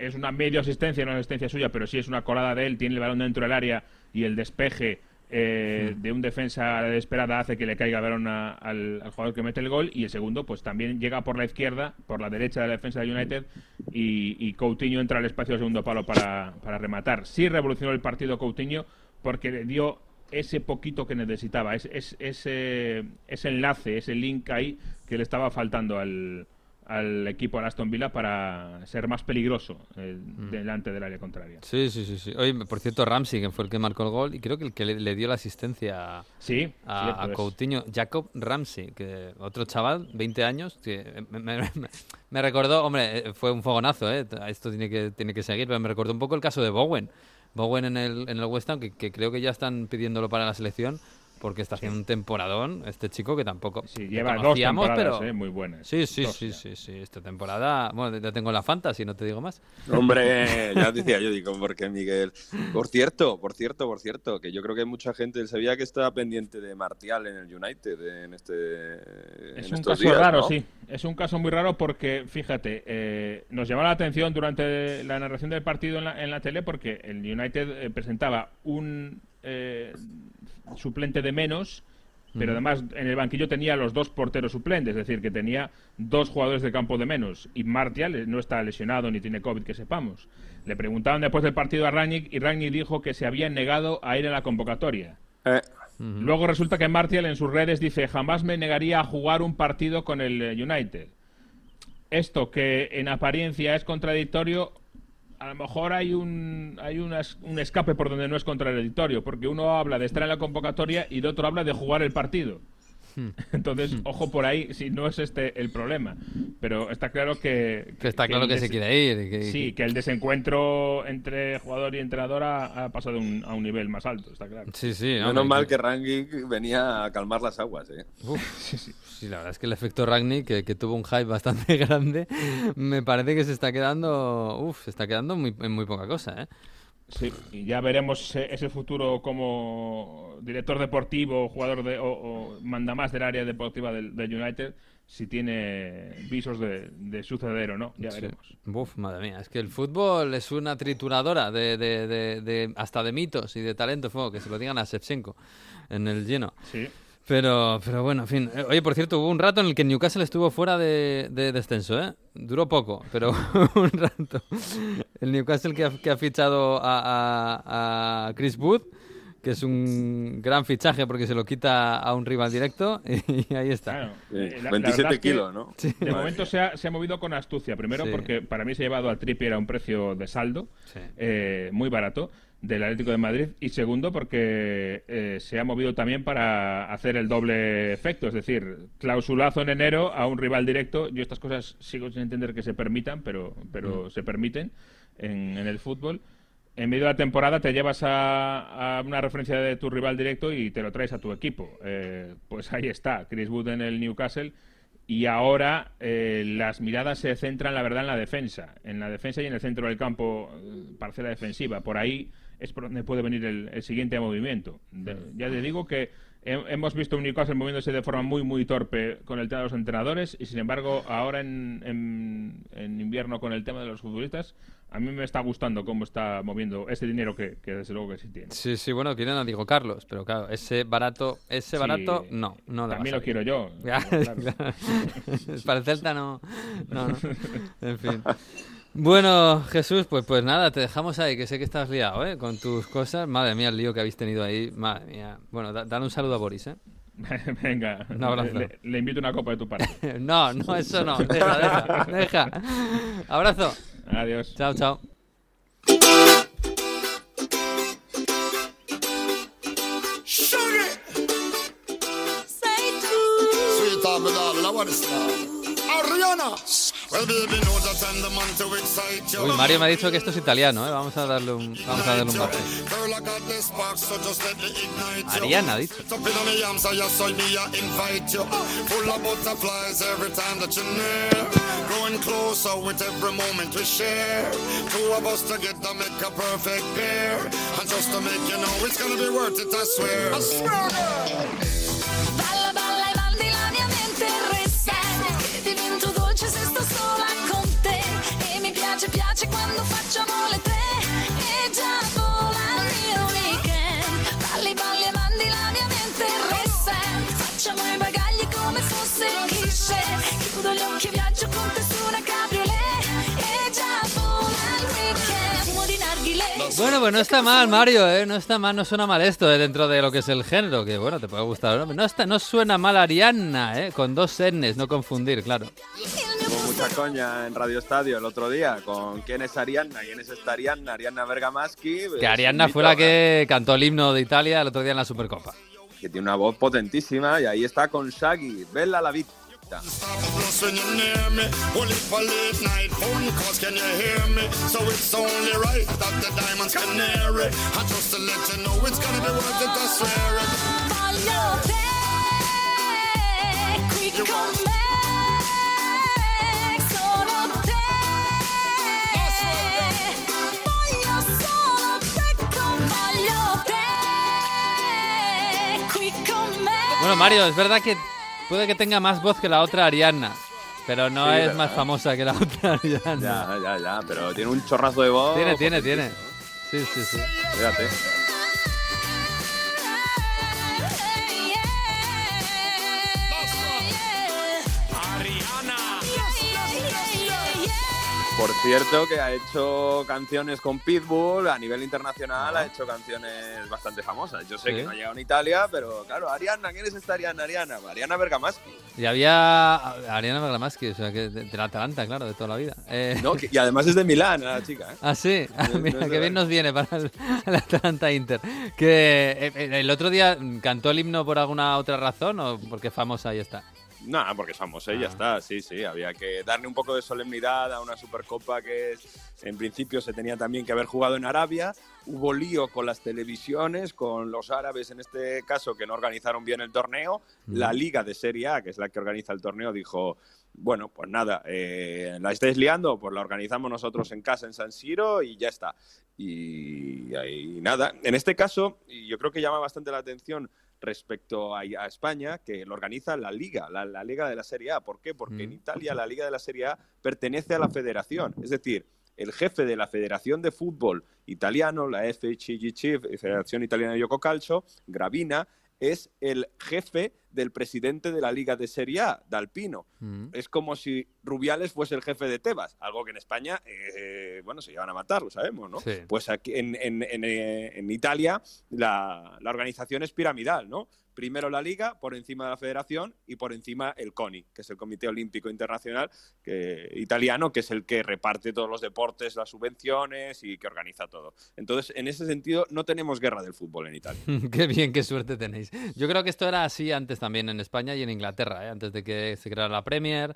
es una medio asistencia, no es asistencia suya, pero sí es una colada de él, tiene el balón dentro del área y el despeje eh, de un defensa desesperada hace que le caiga el balón a- al, al jugador que mete el gol y el segundo pues también llega por la izquierda, por la derecha de la defensa de United y, y Coutinho entra al espacio del segundo palo para, para rematar. Sí revolucionó el partido Coutinho porque le dio ese poquito que necesitaba, es, es- ese, ese enlace, ese link ahí que le estaba faltando al, al equipo de Aston Villa para ser más peligroso eh, delante del área contraria. Sí, sí, sí, sí. Oye, por cierto, Ramsey, que fue el que marcó el gol, y creo que el que le, le dio la asistencia a, Sí, a, cierto a es. Coutinho, Jacob Ramsey, que otro chaval, 20 años, que me, me- me- me recordó, hombre, eh, fue un fogonazo, ¿eh? esto tiene que, tiene que seguir, pero me recordó un poco el caso de Bowen. Bowen en el, en el West Ham, que, que creo que ya están pidiéndolo para la selección, porque está haciendo un temporadón, este chico que tampoco Sí, lleva dos temporadas pero... eh, muy buenas. Sí, sí, Dos sí, ya. sí, sí, esta temporada, bueno, ya tengo la fantasy, no te digo más. Hombre, *laughs* ya decía yo, digo, porque Miguel. Por cierto, por cierto, por cierto, que yo creo que hay mucha gente del Sevilla que está pendiente de Martial en el United en este. Es en un estos caso días, raro, ¿no? sí. Es un caso muy raro porque, fíjate, eh, nos llamó la atención durante la narración del partido en la, en la tele porque el United eh, presentaba un eh, suplente de menos, pero además en el banquillo tenía los dos porteros suplentes, es decir, que tenía dos jugadores de campo de menos. Y Martial eh, no está lesionado ni tiene COVID, que sepamos. Le preguntaban después del partido a Rangnick y Rangnick dijo que se había negado a ir a la convocatoria. Eh, Luego resulta que Martial en sus redes dice jamás me negaría a jugar un partido con el eh, United. Esto que en apariencia es contradictorio, a lo mejor hay un hay un escape por donde no es contradictorio, porque uno habla de estar en la convocatoria y el otro habla de jugar el partido. Entonces, ojo por ahí, si no es este el problema. Pero está claro que... Que está claro que se quiere ir. que- Sí, que el desencuentro entre jugador y entrenador ha, ha pasado un- a un nivel más alto, está claro. Sí, sí. menos mal que Rangnick venía a calmar las aguas, ¿eh? Uf, *laughs* sí, la verdad es que el efecto Ragni, que, que tuvo un hype bastante *laughs* grande, me parece que se está quedando, uf, se está quedando muy, en muy poca cosa, ¿eh? Sí, y ya veremos ese futuro como director deportivo, jugador de, o, o manda más del área deportiva del, del United, si tiene visos de, de suceder o no, ya Sí. veremos. Uf, madre mía, es que el fútbol es una trituradora de, de, de- de- hasta de mitos y de talento, fuego, que se lo digan a Shevchenko en el lleno. Sí, Pero, pero bueno, en fin. Eh, Oye, por cierto, hubo un rato en el que Newcastle estuvo fuera de, de descenso, ¿eh? Duró poco, pero *laughs* un rato. El Newcastle que ha, que ha fichado a, a- a Chris Wood, que es un gran fichaje porque se lo quita a un rival directo, *laughs* y ahí está. claro. Sí, Eh, la- la 27 verdad es que kilos, ¿no? De Madre momento se ha, se ha movido con astucia. Primero Sí. porque para mí se ha llevado a Trippier a un precio de saldo, Sí. eh, muy barato, del Atlético de Madrid. Y segundo porque eh, se ha movido también para hacer el doble efecto. Es decir, clausulazo en enero a un rival directo. Yo estas cosas sigo sin entender que se permitan, pero, pero se permiten en, en el fútbol. En medio de la temporada te llevas a, a una referencia de tu rival directo y te lo traes a tu equipo. Eh, pues ahí está, Chris Wood en el Newcastle. Y ahora eh, las miradas se centran, la verdad, en la defensa. En la defensa y en el centro del campo, eh, parcela defensiva. Por ahí es por donde puede venir el, el siguiente movimiento. De- ya te digo que he- hemos visto un Newcastle moviéndose de forma muy, muy torpe con el tema de los entrenadores. Y sin embargo, ahora en, en- en invierno con el tema de los futbolistas, a mí me está gustando cómo está moviendo ese dinero que, que desde luego que sí tiene. Sí, sí, bueno, quieren a Diego Carlos, pero claro, ese barato, ese Sí, barato, no, no También lo quiero yo. *laughs* *laughs* Para el Celta no, no, no. En fin. *laughs* Bueno, Jesús, pues, pues nada, te dejamos ahí, que sé que estás liado, ¿eh? Con tus cosas. Madre mía, el lío que habéis tenido ahí. Madre mía. Bueno, da- dale un saludo a Boris, ¿eh? *laughs* Venga, Un abrazo. Le, le invito una copa de tu parte. *laughs* No, no, eso no. *laughs* Deja, deja, deja. Abrazo. Adiós. Chao, chao. Sweet. Ariana. Uy, Mario me ha dicho que esto es italiano, ¿eh? Vamos a darle un, vamos a darle un baje. Ariana ha dicho. Piace, piace quando facciamo le tre E già vola il mio weekend Balli, balli e mandi la mia mente reset Facciamo i bagagli come fosse cliché Chiudo gli occhi e viaggio con te su una cabriolet E già vola il weekend Fumo di narghilè Bueno, pues no está mal, Mario, ¿eh? No está mal, no suena mal esto, ¿eh? Dentro de lo que es el género, que bueno, te puede gustar. ¿no? No, está, no suena mal Ariana, ¿eh? Con dos N's, no confundir, claro. Mucha coña en Radio Estadio el otro día con quién es Arianna, quién es esta Arianna, Arianna Bergamaschi. Que Ariana fue la que cantó el himno de Italia el otro día en la Supercopa. Que tiene una voz potentísima y ahí está con Shaggy, Bella la Vita. Bueno, Mario, es verdad que puede que tenga más voz que la otra Ariana, pero no Sí, es ¿verdad? más famosa que la otra *laughs* Ariana. Ya, ya, ya, pero tiene un chorrazo de voz. Tiene, tiene, tiene. Sí, sí, sí. Fíjate. Por cierto, que ha hecho canciones con Pitbull a nivel internacional, ha hecho canciones bastante famosas. Yo sé Sí. que no ha llegado en Italia, pero claro, Ariana, ¿quién es esta Ariana? Ariana, Ariana Bergamaschi. Y había Ariana Bergamaschi, o sea, que de, de la Atalanta, claro, de toda la vida. Eh, No, que- y además es de Milán, la chica. ¿eh? Ah, sí. Ah, *laughs* mira, no bien nos viene para el, *laughs* el Atalanta Inter. Que eh, eh, el otro día cantó el himno por alguna otra razón o porque es famosa y está. Nada, porque somos Ah. ella, está, sí, sí. Había que darle un poco de solemnidad a una Supercopa que en principio se tenía también que haber jugado en Arabia. Hubo lío con las televisiones, con los árabes en este caso, que no organizaron bien el torneo. La Liga de Serie A, que es la que organiza el torneo, dijo, bueno, pues nada, eh, la estáis liando, pues la organizamos nosotros en casa en San Siro y ya está. Y, y nada, en este caso, y yo creo que llama bastante la atención respecto a, a España, que lo organiza la Liga, la, la Liga de la Serie A. ¿Por qué? Porque en Italia la Liga de la Serie A pertenece a la federación. Es decir, el jefe de la Federación de Fútbol Italiano, la FIGC, Federación Italiana de Gioco Calcio, Gravina, es el jefe del presidente de la Liga de Serie A, Dalpino. Es como si Rubiales fuese el jefe de Tebas, algo que en España, eh, bueno, se llevan a matar, lo sabemos, ¿no? Sí. Pues aquí en, en- en, eh, en Italia la, la organización es piramidal, ¿no? Primero la Liga, por encima de la Federación y por encima el CONI, que es el Comité Olímpico Internacional italiano, que es el que reparte todos los deportes, las subvenciones y que organiza todo. Entonces, en ese sentido, no tenemos guerra del fútbol en Italia. *laughs* qué bien, qué suerte tenéis. Yo creo que esto era así antes también en España y en Inglaterra, ¿eh? antes de que se creara la Premier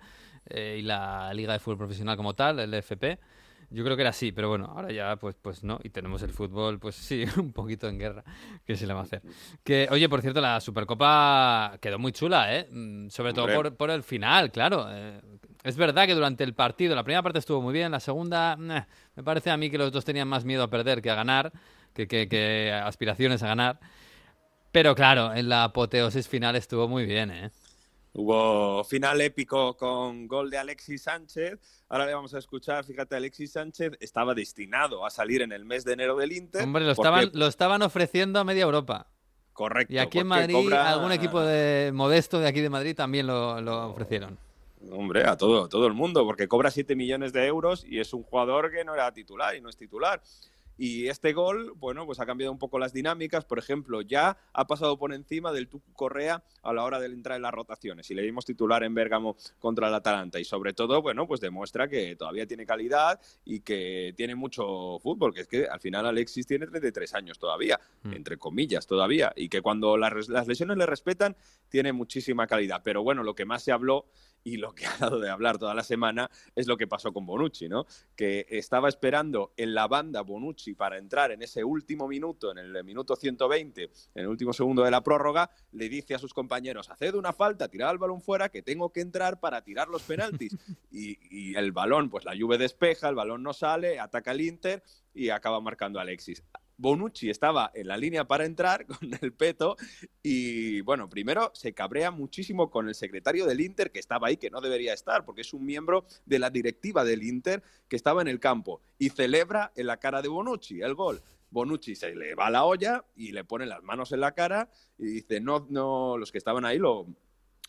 eh, y la Liga de Fútbol Profesional como tal, el FP. Yo creo que era así, pero bueno, ahora ya pues, pues no. Y tenemos el fútbol, pues sí, *laughs* un poquito en guerra. ¿Qué se le va a hacer? Que, oye, por cierto, la Supercopa quedó muy chula, ¿eh? Mm, Sobre todo por, por el final, claro. Eh, es verdad que durante el partido, la primera parte estuvo muy bien, la segunda, meh, me parece a mí que los dos tenían más miedo a perder que a ganar, que, que- que aspiraciones a ganar. Pero claro, en la apoteosis final estuvo muy bien, ¿eh? Hubo final épico con gol de Alexis Sánchez. Ahora le vamos a escuchar, fíjate, Alexis Sánchez estaba destinado a salir en el mes de enero del Inter. Hombre, lo porque- estaban, lo estaban ofreciendo a media Europa. Correcto. Y aquí en Madrid, cobra- algún equipo de modesto de aquí de Madrid también lo, lo ofrecieron. Hombre, a todo, todo el mundo, porque cobra 7 millones de euros y es un jugador que no era titular y no es titular. Y este gol, bueno, pues ha cambiado un poco las dinámicas. Por ejemplo, ya ha pasado por encima del Tucu Correa a la hora de entrar en las rotaciones. Y le vimos titular en Bérgamo contra el Atalanta. Y sobre todo, bueno, pues demuestra que todavía tiene calidad y que tiene mucho fútbol. Que es que al final Alexis tiene 33 años todavía, entre comillas todavía. Y que cuando las, las lesiones le respetan, tiene muchísima calidad. Pero bueno, lo que más se habló Y lo que ha dado de hablar toda la semana es lo que pasó con Bonucci, ¿no? Que estaba esperando en la banda Bonucci para entrar en ese último minuto, en el minuto 120, en el último segundo de la prórroga, le dice a sus compañeros, haced una falta, tirad el balón fuera, que tengo que entrar para tirar los penaltis. *laughs* Y, y el balón, pues la Juve despeja, el balón no sale, ataca el Inter y acaba marcando Alexis. Bonucci estaba en la línea para entrar *laughs* con el peto y bueno, primero se cabrea muchísimo con el secretario del Inter que estaba ahí, que no debería estar, porque es un miembro de la directiva del Inter que estaba en el campo y celebra en la cara de Bonucci el gol. Bonucci se le va la olla y le pone las manos en la cara y dice, no, no, los que estaban ahí lo,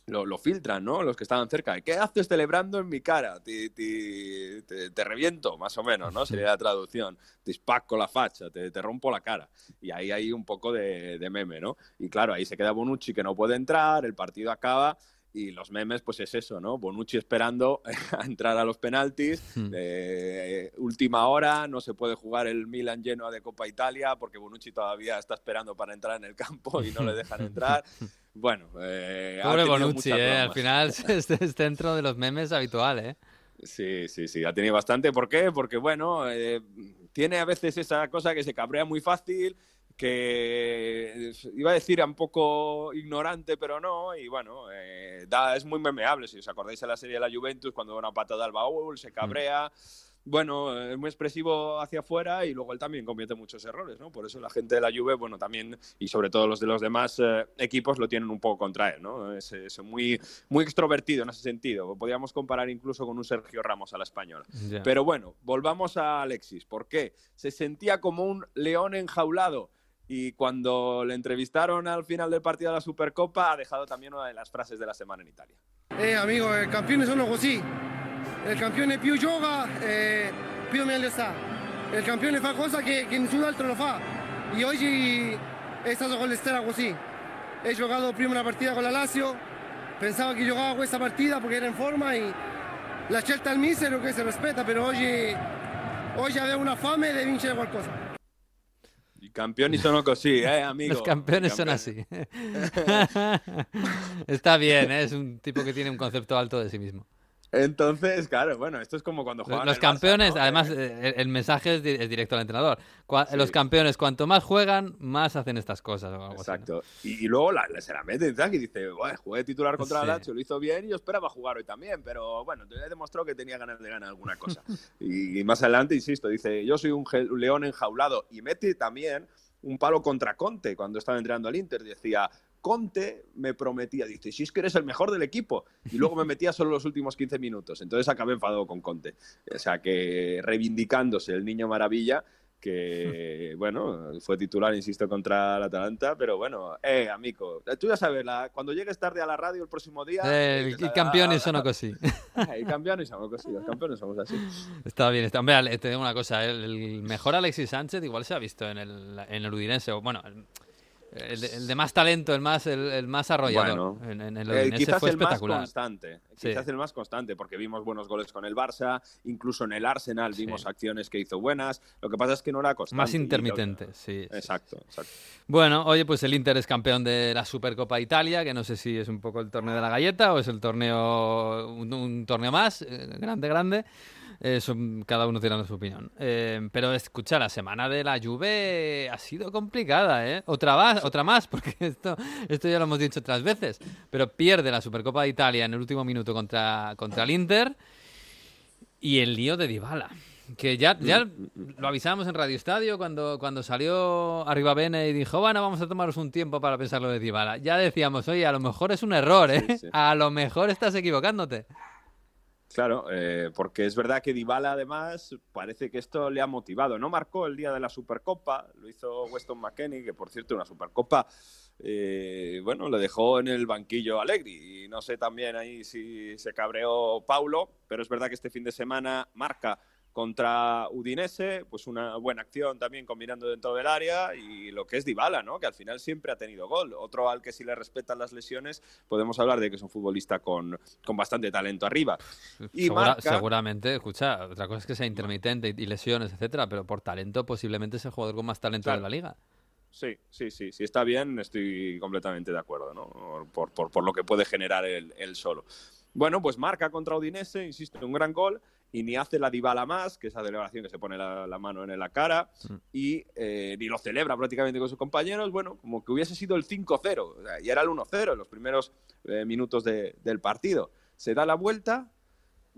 lo, lo filtran, ¿no? Los que estaban cerca. ¿Qué haces celebrando en mi cara? Te, te- reviento, más o menos, ¿no? Sería la traducción. Te spacco la facha, te, te rompo la cara. Y ahí hay un poco de, de meme, ¿no? Y claro, ahí se queda Bonucci que no puede entrar, el partido acaba. Y los memes, pues es eso, ¿no? Bonucci esperando *laughs* a entrar a los penaltis. eh, última hora, no se puede jugar el Milan lleno de Copa Italia porque Bonucci todavía está esperando para entrar en el campo y no le dejan *laughs* entrar. Bueno, eh, Pobre Bonucci, ¿eh? Al final *laughs* es, es dentro de los memes habitual, ¿eh? Sí, sí, sí, ha tenido bastante. ¿Por qué? Porque, bueno, eh, tiene a veces esa cosa que se cabrea muy fácil, que iba a decir un poco ignorante, pero no, y bueno, eh, da, es muy memeable. Si os acordáis de la serie de la Juventus, cuando da una patada al baúl, se cabrea. Bueno, es muy expresivo hacia afuera y luego él también comete muchos errores, ¿no? Por eso la gente de la Juve, bueno, también, y sobre todo los de los demás eh, equipos, lo tienen un poco contra él, ¿no? Es, es muy, muy extrovertido en ese sentido. Podríamos comparar incluso con un Sergio Ramos a la española. Ya. Pero bueno, volvamos a Alexis. ¿Por qué? Se sentía como un león enjaulado. Y cuando le entrevistaron al final del partido de la Supercopa, ha dejado también una de las frases de la semana en Italia. Eh amico, i campioni sono così. Il campione più gioca, eh, più meglio sta. Il campione fa cosa che, che nessun altro lo fa. E oggi è stato con l'Estera così. He giocato prima una partita con la Lazio, pensavo che giocava questa partita perché era in forma e la scelta al è che si rispetta, però oggi, oggi avevo una fame di vincere qualcosa. Y campeones son così, ¿eh, *laughs* amigo? Los campeones son así. *laughs* Está bien, ¿eh? es un tipo que tiene un concepto alto de sí mismo. Entonces, claro, bueno, esto es como cuando juegan Los Barça, campeones, ¿no? además, Eh, el, el mensaje es, di- es directo al entrenador. Cua- Sí. Los campeones, cuanto más juegan, más hacen estas cosas. o algo así, ¿no? Exacto. Y, y luego la, la- se la mete y dice, "Buah, jugué titular contra Sí. la Lazio, lo hizo bien y yo esperaba jugar hoy también, pero bueno, demostrado que tenía ganas de ganar alguna cosa. *laughs* y, y más adelante, insisto, dice, yo soy un, un león enjaulado. Y mete también un palo contra Conte cuando estaba entrenando al Inter. Decía, Conte me prometía, dice, si es que eres el mejor del equipo. Y luego me metía solo los últimos 15 minutos. Entonces acabé enfadado con Conte. O sea que reivindicándose el niño maravilla, que *laughs* bueno, fue titular, insisto, contra el Atalanta, pero bueno, eh, amigo, tú ya sabes, la- cuando llegues tarde a la radio el próximo día... El, dices, i campioni sono "Ah, così. ah, I campioni siamo così, los campeones somos así. Está bien, está. Hombre, te digo una cosa, el, el mejor Alexis Sánchez igual se ha visto en el, en el Udinese, o bueno, el, el de, el de más talento, el más, el, el más arrollador. Bueno, en, en el Eh, quizás fue el más constante, Sí. quizás el más constante, porque vimos buenos goles con el Barça, incluso en el Arsenal vimos acciones que hizo buenas. Lo que pasa es que no era constante. Más intermitente, sí. Exacto, exacto. Bueno, oye, pues el Inter es campeón de la Supercopa Italia, que no sé si es un poco el torneo de la galleta o es el torneo, un, un torneo más, eh, grande, grande. Eh, son- cada uno tirando su opinión. Eh, pero escucha, la semana de la Juve ha sido complicada, ¿eh? Otra más, otra más, *laughs* porque esto, esto ya lo hemos dicho otras veces. Pero pierde la Supercopa de Italia en el último minuto contra, contra el Inter y el lío de Dybala. Que ya, ya lo avisábamos en Radio Estadio cuando, cuando salió Arriba Bene y dijo, bueno, vamos a tomaros un tiempo para pensar lo de Dybala. Ya decíamos, oye, a lo mejor es un error, ¿eh? Sí, sí. A lo mejor estás equivocándote. Claro, eh, porque es verdad que Dybala además parece que esto le ha motivado. No marcó el día de la Supercopa, lo hizo Weston McKennie, que por cierto una Supercopa, eh, bueno, le dejó en el banquillo Allegri. Y no sé también ahí si se cabreó Paulo, pero es verdad que este fin de semana marca contra Udinese, pues una buena acción también combinando dentro del área y lo que es Dybala, ¿no? Que al final siempre ha tenido gol. Otro al que si le respetan las lesiones, podemos hablar de que es un futbolista con, con bastante talento arriba. Y Segura- marca- Seguramente, escucha, otra cosa es que sea intermitente y, y lesiones, etcétera, pero por talento posiblemente es el jugador con más talento Claro. de la liga. Sí, sí, sí. Si está bien, estoy completamente de acuerdo, ¿no? Por, por- por lo que puede generar él, él solo. Bueno, pues marca contra Udinese, insisto, un gran gol, y ni hace la Dybala más, que esa celebración que se pone la, la mano en la cara, Mm. y eh, ni lo celebra prácticamente con sus compañeros, bueno, como que hubiese sido el 5-0, o sea, y era el 1-0 en los primeros eh, minutos de- del partido. Se da la vuelta,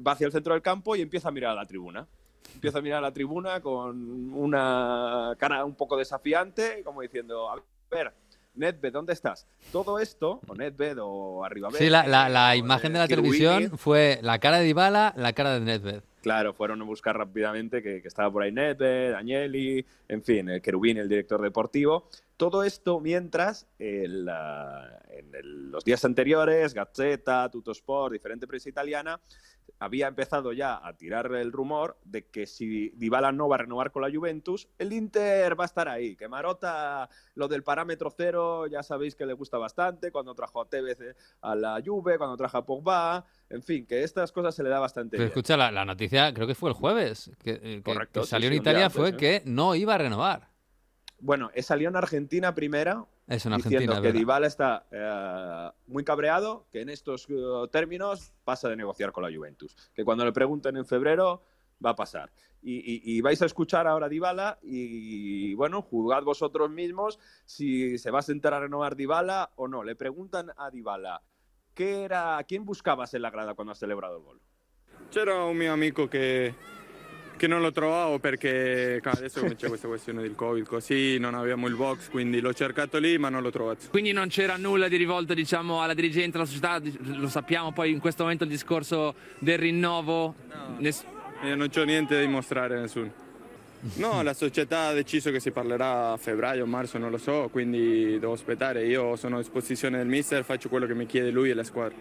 va hacia el centro del campo y empieza a mirar a la tribuna. Empieza a mirar a la tribuna con una cara un poco desafiante, como diciendo, a ver, Nedved, ¿dónde estás? Todo esto, o Nedved o arriba Sí, la, la- la imagen de la televisión fue la cara de Dybala, la cara de Nedved. Claro, fueron a buscar rápidamente que, estaba por ahí Nedved, Agnelli, en fin, el Cherubini, el director deportivo. Todo esto mientras el, ah, en los días anteriores, Gazzetta, Tuttosport, diferente prensa italiana, había empezado ya a tirar el rumor de que si Dybala no va a renovar con la Juventus, el Inter va a estar ahí. Que Marota, lo del parámetro cero, ya sabéis que le gusta bastante, cuando trajo a Tevez eh, a la Juve, cuando trajo a Pogba, en fin, que estas cosas se le da bastante Pero bien. escucha, la, la noticia, creo que fue el jueves, que, eh, que- Correcto, que salió sí, en Italia, antes, fue ¿eh? que no iba a renovar. Bueno, eh, salió en Argentina primera, Es en diciendo Argentina, que. Dybala está eh, muy cabreado, que en estos términos pasa de negociar con la Juventus. Que cuando le pregunten en febrero va a pasar. Y, y- y vais a escuchar ahora a Dybala y, bueno, juzgad vosotros mismos si se va a sentar a renovar Dybala o no. Le preguntan a Dybala, ¿qué era, ¿a quién buscabas en la grada cuando has celebrado el gol? C'era un mio amico che, che non lo trovavo perché adesso come c'è questa questione del Covid, così non avevamo il box, quindi l'ho cercato lì ma non l'ho trovato. Quindi non c'era nulla di rivolto diciamo, alla dirigenza, alla società, lo sappiamo poi in questo momento il discorso del rinnovo. Ness- E non c'ho niente da dimostrare a nessuno. *laughs* No, la società ha deciso che si parlerà a febbraio, marzo, non lo so, quindi devo aspettare. Io sono a disposizione del mister, faccio quello che mi chiede lui e la squadra.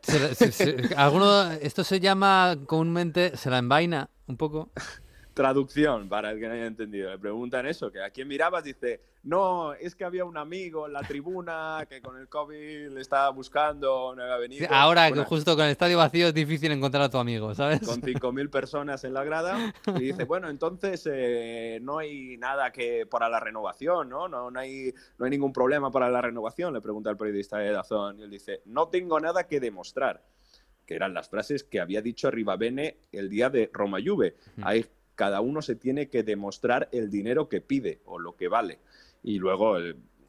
Se- se- se- *laughs* alguno, esto se llama comúnmente, se la envaina un poco. *laughs* Traducción, para el que no haya entendido. Le preguntan eso, que a quién mirabas, dice, no, es que había un amigo en la tribuna que con el COVID le estaba buscando, no había venido. Ahora que Bueno, justo con el estadio vacío es difícil encontrar a tu amigo, ¿sabes? con 5.000 personas en la grada y dice, *laughs* bueno, entonces eh, no hay nada que para la renovación, ¿no? No, no, hay, no hay ningún problema para la renovación, le pregunta el periodista de Dazón y él dice, no tengo nada que demostrar, que eran las frases que había dicho Rivabene el día de Roma Juve. Ahí cada uno se tiene que demostrar el dinero que pide o lo que vale. Y luego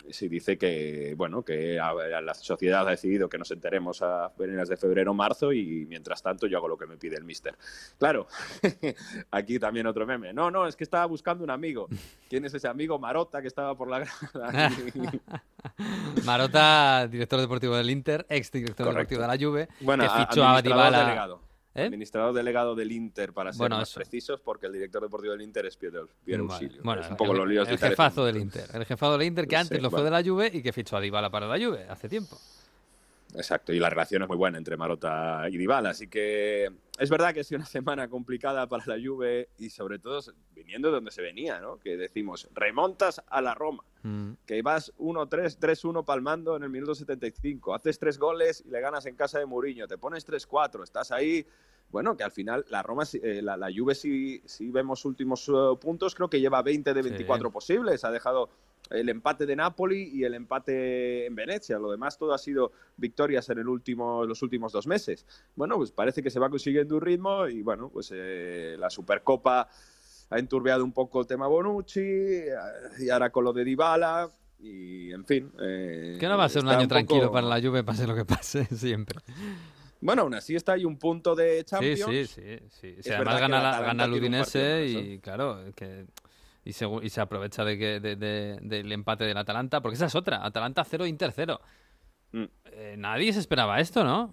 se dice que, bueno, que a- a la sociedad ha decidido que nos enteremos a finales de febrero o marzo y mientras tanto yo hago lo que me pide el mister. Claro, *laughs* aquí también otro meme. No, no, es que estaba buscando un amigo. ¿Quién es ese amigo? Marota que estaba por la grada. *laughs* Marota, director deportivo del Inter, ex director Correcto. deportivo de la Juve, Bueno, que a- fichó a Dybala. ¿Eh? Administrador delegado del Inter, para ser Bueno, más eso. precisos, porque el director deportivo del Inter es Piero, Piero Vale. Bueno, es un poco el, los líos el jefazo del Inter. El jefazo del Inter que Sí, antes lo fue de la Juve y que fichó a Dybala para la Juve hace tiempo. Exacto, y la relación es muy buena entre Marota y Dybala, así que es verdad que ha sido una *laughs* semana complicada para la Juve y sobre todo viniendo de donde se venía, ¿no? Que decimos, remontas a la Roma, Mm. que vas 1-3, 3-1 palmando en el minuto 75, haces tres goles y le ganas en casa de Mourinho, te pones 3-4, estás ahí, bueno, que al final la Roma, eh, la, la Juve si, si vemos últimos eh, puntos, creo que lleva 20 de 24 posibles, ha dejado el empate de Napoli y el empate en Venecia. Lo demás todo ha sido victorias en el último, los últimos dos meses. Bueno, pues parece que se va consiguiendo un ritmo y bueno, pues eh, la Supercopa ha enturbiado un poco el tema Bonucci eh, y ahora con lo de Dybala y en fin. eh, Que no va a ser un año poco- tranquilo para la Juve, pase lo que pase, *laughs* siempre. Bueno, aún así está ahí un punto de Sí, Champions. sí, sí. sí. Si además gana, gana el un Udinese y claro, que y, se aprovecha de que, de- de- del empate del Atalanta, porque esa es otra, Atalanta 0, Inter 0. Mm. Eh, nadie se esperaba esto, ¿no?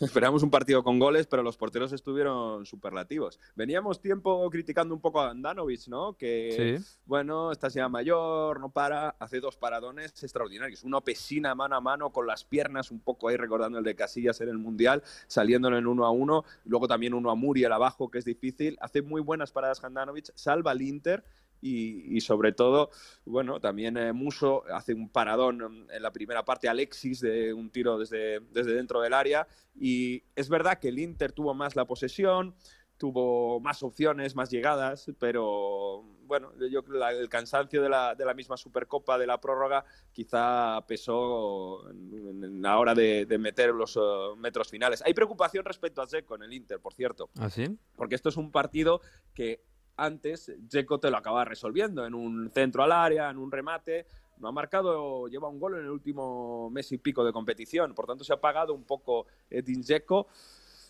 Esperamos un partido con goles, pero los porteros estuvieron superlativos. Veníamos tiempo criticando un poco a Andanovic, ¿no? Que, Sí. bueno, está ya mayor, no para, hace dos paradones extraordinarios. Uno pesina mano a mano con las piernas, un poco ahí recordando el de Casillas en el Mundial, saliéndolo en uno a uno. Luego también uno a Muriel abajo, que es difícil. Hace muy buenas paradas Andanovic, salva al Inter. Y, y sobre todo, bueno, también eh, Muso hace un paradón en la primera parte, Alexis de un tiro desde, desde dentro del área. Y es verdad que el Inter tuvo más la posesión, tuvo más opciones, más llegadas, pero bueno, yo creo que el cansancio de la, de la misma Supercopa, de la prórroga, quizá pesó en, en la hora de, de meter los eh, metros finales. Hay preocupación respecto a Dzeko en el Inter, por cierto, ¿Ah, sí? porque esto es un partido que antes Dzeko te lo acaba resolviendo en un centro al área, en un remate. No ha marcado, lleva un gol en el último mes y pico de competición, por tanto se ha pagado un poco Edin Dzeko.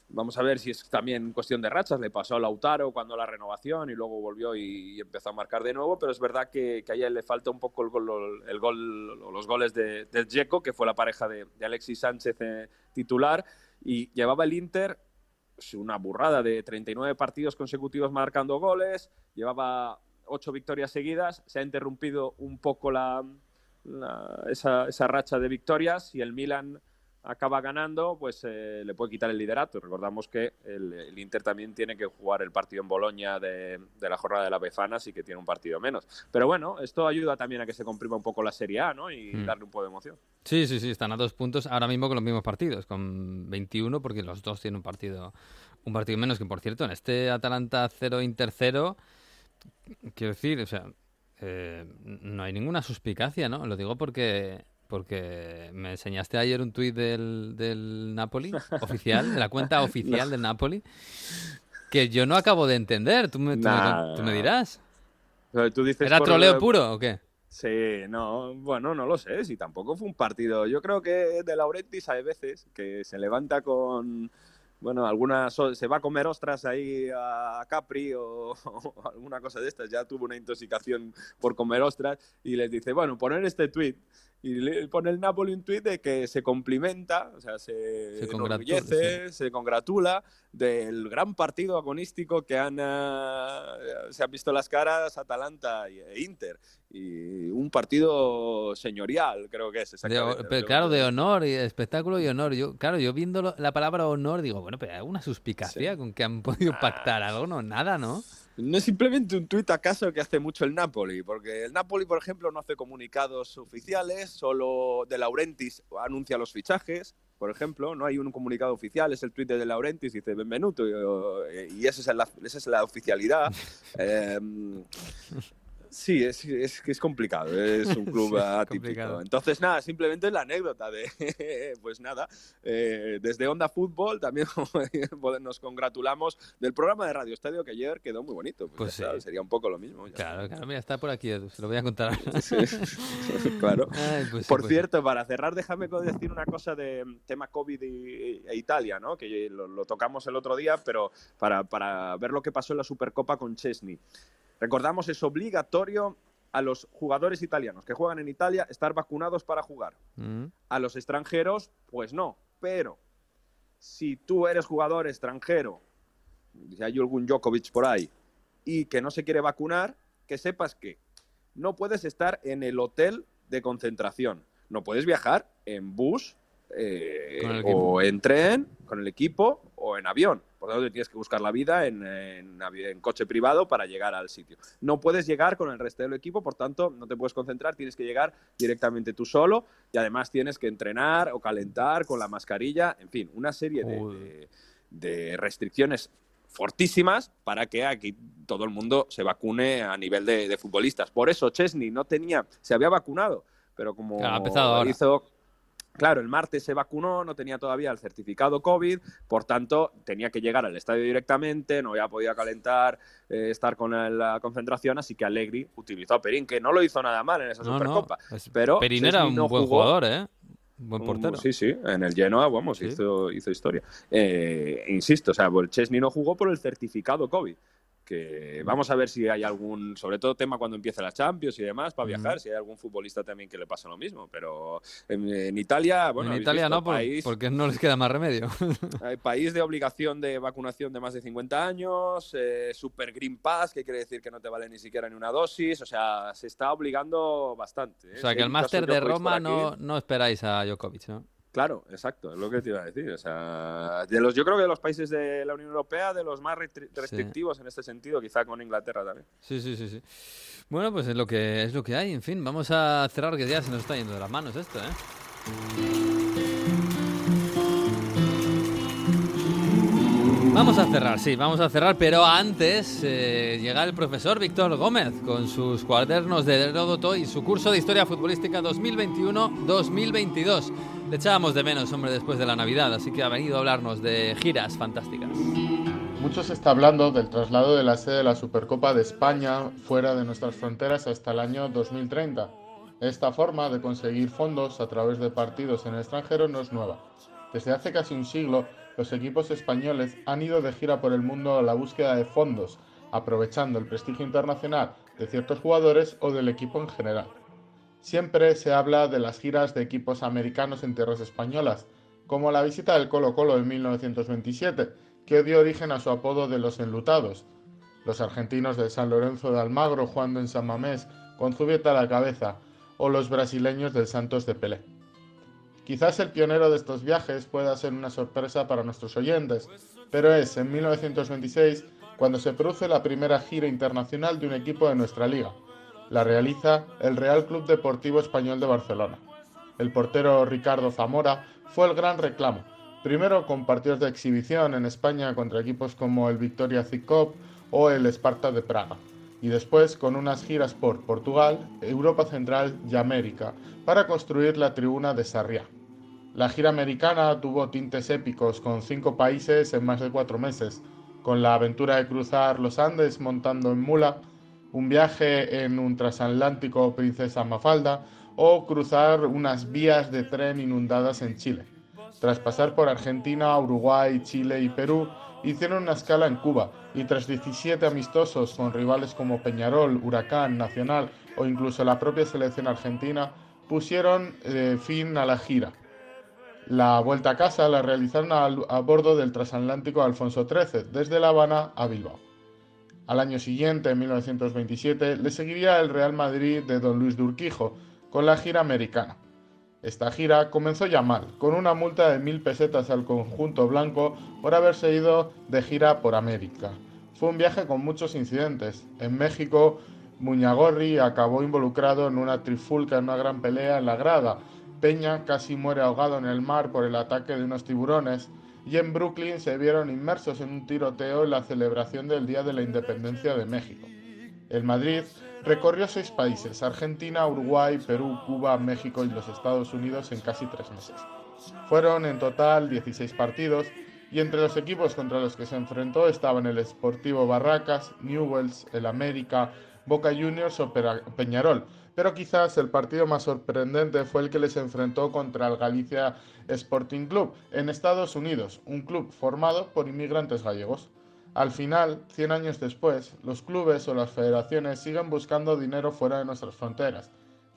Vamos a ver si es también cuestión de rachas. Le pasó a Lautaro cuando la renovación y luego volvió y, empezó a marcar de nuevo, pero es verdad que, que a ella le falta un poco el gol, el gol los goles de, de que fue la pareja de, de Alexis Sánchez eh, titular, y llevaba el Inter una burrada de 39 partidos consecutivos marcando goles, llevaba ocho victorias seguidas, se ha interrumpido un poco la, la- esa, esa racha de victorias y el Milan acaba ganando, pues eh, le puede quitar el liderato. Recordamos que el, el Inter también tiene que jugar el partido en Boloña de, de la jornada de la Befana, así que tiene un partido menos. Pero bueno, esto ayuda también a que se comprima un poco la Serie A, ¿no? Y Mm. darle un poco de emoción. Sí, sí, sí, están a dos puntos ahora mismo con los mismos partidos, con 21, porque los dos tienen un partido, un partido menos, que por cierto, en este Atalanta 0 Inter 0, quiero decir, o sea, eh, no hay ninguna suspicacia, ¿no? Lo digo porque porque me enseñaste ayer un tuit del, del Napoli, oficial, de la cuenta *laughs* oficial del Napoli, que yo no acabo de entender, tú me, tú me- Nah. tú me dirás. Tú dices ¿Era por- troleo puro o qué? Sí, no, bueno, no lo sé, si tampoco fue un partido. Yo creo que de Laurentiis hay veces que se levanta con, bueno, alguna, so- se va a comer ostras ahí a Capri o, *laughs* o alguna cosa de estas, ya tuvo una intoxicación por comer ostras y les dice, bueno, poner este tweet y pone el Napoli un tweet de que se complimenta, o sea, se, Se congratula, enorgullece, se congratula del gran partido agonístico que han, ah, se han visto las caras Atalanta e Inter. Y un partido señorial, creo que es De exactamente. o- pero claro, de honor, y espectáculo y honor. Yo, claro, yo viendo la palabra honor digo, bueno, pero hay alguna suspicacia con que han podido Ah. pactar algo, no, nada, ¿no? No es simplemente un tuit acaso que hace mucho el Napoli, porque el Napoli, por ejemplo, no hace comunicados oficiales, solo De Laurentiis anuncia los fichajes, por ejemplo, no hay un comunicado oficial, es el tuit de De Laurentiis, dice benvenuto, y, y esa, es la, esa es la oficialidad. *laughs* Eh, sí, es, es es complicado, es un *laughs* club Sí, atípico. Entonces, nada, simplemente la anécdota de, *laughs* pues nada, eh, desde Onda Fútbol también *laughs* nos congratulamos del programa de Radio Estadio que ayer quedó muy bonito. Pues, Pues ya está, sí. sería un poco lo mismo. Claro, claro, mira, está por aquí, se lo voy a contar. Sí, claro. Ay, pues sí, Por pues sí. cierto, para cerrar, déjame decir una cosa de mm, tema COVID y- e Italia, ¿no? que lo, lo tocamos el otro día, pero para, para ver lo que pasó en la Supercopa con Chesney. Recordamos, es obligatorio a los jugadores italianos que juegan en Italia estar vacunados para jugar. Mm. A los extranjeros, pues no. Pero si tú eres jugador extranjero, si hay algún Djokovic por ahí, y que no se quiere vacunar, que sepas que no puedes estar en el hotel de concentración. No puedes viajar en bus eh, o en tren con el equipo o en avión. Por lo tanto, tienes que buscar la vida en, en avi- en coche privado para llegar al sitio. No puedes llegar con el resto del equipo, por tanto, no te puedes concentrar, tienes que llegar directamente tú solo y además tienes que entrenar o calentar con la mascarilla, en fin, una serie de, de- de restricciones fortísimas para que aquí todo el mundo se vacune a nivel de, de futbolistas. Por eso Chesney no tenía, se había vacunado, pero como Claro, ha empezado ahora. Claro, el martes se vacunó, no tenía todavía el certificado COVID, por tanto tenía que llegar al estadio directamente, no había podido calentar, eh, estar con la concentración, así que Allegri utilizó a Perín, que no lo hizo nada mal en esa No, no, Supercopa. es- pero Perín era un no buen jugó. jugador, ¿eh? Buen Un- portero. Sí, sí, en el Genoa, vamos, hizo, hizo historia. Eh, insisto, o sea, el Chesney no jugó por el certificado COVID. Que vamos a ver si hay algún, sobre todo tema cuando empiece la Champions y demás, para viajar, si hay algún futbolista también que le pasa lo mismo. Pero en, en Italia, bueno, en Italia no, por- país, porque no les queda más remedio. *laughs* hay país de obligación de vacunación de más de 50 años, eh, Super Green Pass, que quiere decir que no te vale ni siquiera ni una dosis, o sea, se está obligando bastante. ¿eh? o sea, que el máster de Roma no, no esperáis a Djokovic, ¿no? Claro, exacto, es lo que te iba a decir. O sea, de los, yo creo que de los países de la Unión Europea, de los más restri- restrictivos en este sentido, quizá con Inglaterra también. Sí, sí, sí, sí. Bueno, pues es lo que es lo que hay. En fin, vamos a cerrar que ya se nos está yendo de las manos esto, ¿eh? Vamos a cerrar, sí, vamos a cerrar, pero antes eh, llega el profesor Víctor Gómez con sus cuadernos de Heródoto y su curso de Historia Futbolística 2021-2022. Le echábamos de menos, hombre, después de la Navidad, así que ha venido a hablarnos de giras fantásticas. Mucho se está hablando del traslado de la sede de la Supercopa de España fuera de nuestras fronteras hasta el año 2030. Esta forma de conseguir fondos a través de partidos en el extranjero no es nueva. Desde hace casi un siglo, los equipos españoles han ido de gira por el mundo a la búsqueda de fondos, aprovechando el prestigio internacional de ciertos jugadores o del equipo en general. Siempre se habla de las giras de equipos americanos en tierras españolas, como la visita del Colo Colo en 1927, que dio origen a su apodo de los enlutados. Los argentinos de San Lorenzo de Almagro jugando en San Mamés con Zubieta a la cabeza, o los brasileños del Santos de Pelé. Quizás el pionero de estos viajes pueda ser una sorpresa para nuestros oyentes, pero es en 1926 cuando se produce la primera gira internacional de un equipo de nuestra liga. La realiza el Real Club Deportivo Español de Barcelona. El portero Ricardo Zamora fue el gran reclamo, primero con partidos de exhibición en España contra equipos como el Victoria Zikop o el Sparta de Praga, y después con unas giras por Portugal, Europa Central y América para construir la tribuna de Sarriá. La gira americana tuvo tintes épicos con cinco países en más de cuatro meses, con la aventura de cruzar los Andes montando en mula, un viaje en un transatlántico Princesa Mafalda o cruzar unas vías de tren inundadas en Chile. Tras pasar por Argentina, Uruguay, Chile y Perú, hicieron una escala en Cuba y tras 17 amistosos con rivales como Peñarol, Huracán, Nacional o incluso la propia selección argentina, pusieron eh, fin a la gira. La vuelta a casa la realizaron a, bordo del transatlántico Alfonso XIII, desde La Habana a Bilbao. Al año siguiente, en 1927, le seguiría el Real Madrid de Don Luis de Urquijo, con la gira americana. Esta gira comenzó ya mal, con una multa de mil pesetas al conjunto blanco por haberse ido de gira por América. Fue un viaje con muchos incidentes. En México, Muñagorri acabó involucrado en una trifulca en una gran pelea en la grada. Peña casi muere ahogado en el mar por el ataque de unos tiburones. Y en Brooklyn se vieron inmersos en un tiroteo en la celebración del Día de la Independencia de México. El Madrid recorrió seis países, Argentina, Uruguay, Perú, Cuba, México y los Estados Unidos en casi tres meses. Fueron en total 16 partidos y entre los equipos contra los que se enfrentó estaban el Sportivo Barracas, Newells, el América, Boca Juniors o Peñarol, pero quizás el partido más sorprendente fue el que les enfrentó contra el Galicia Sporting Club en Estados Unidos, un club formado por inmigrantes gallegos. Al final, 100 años después, los clubes o las federaciones siguen buscando dinero fuera de nuestras fronteras.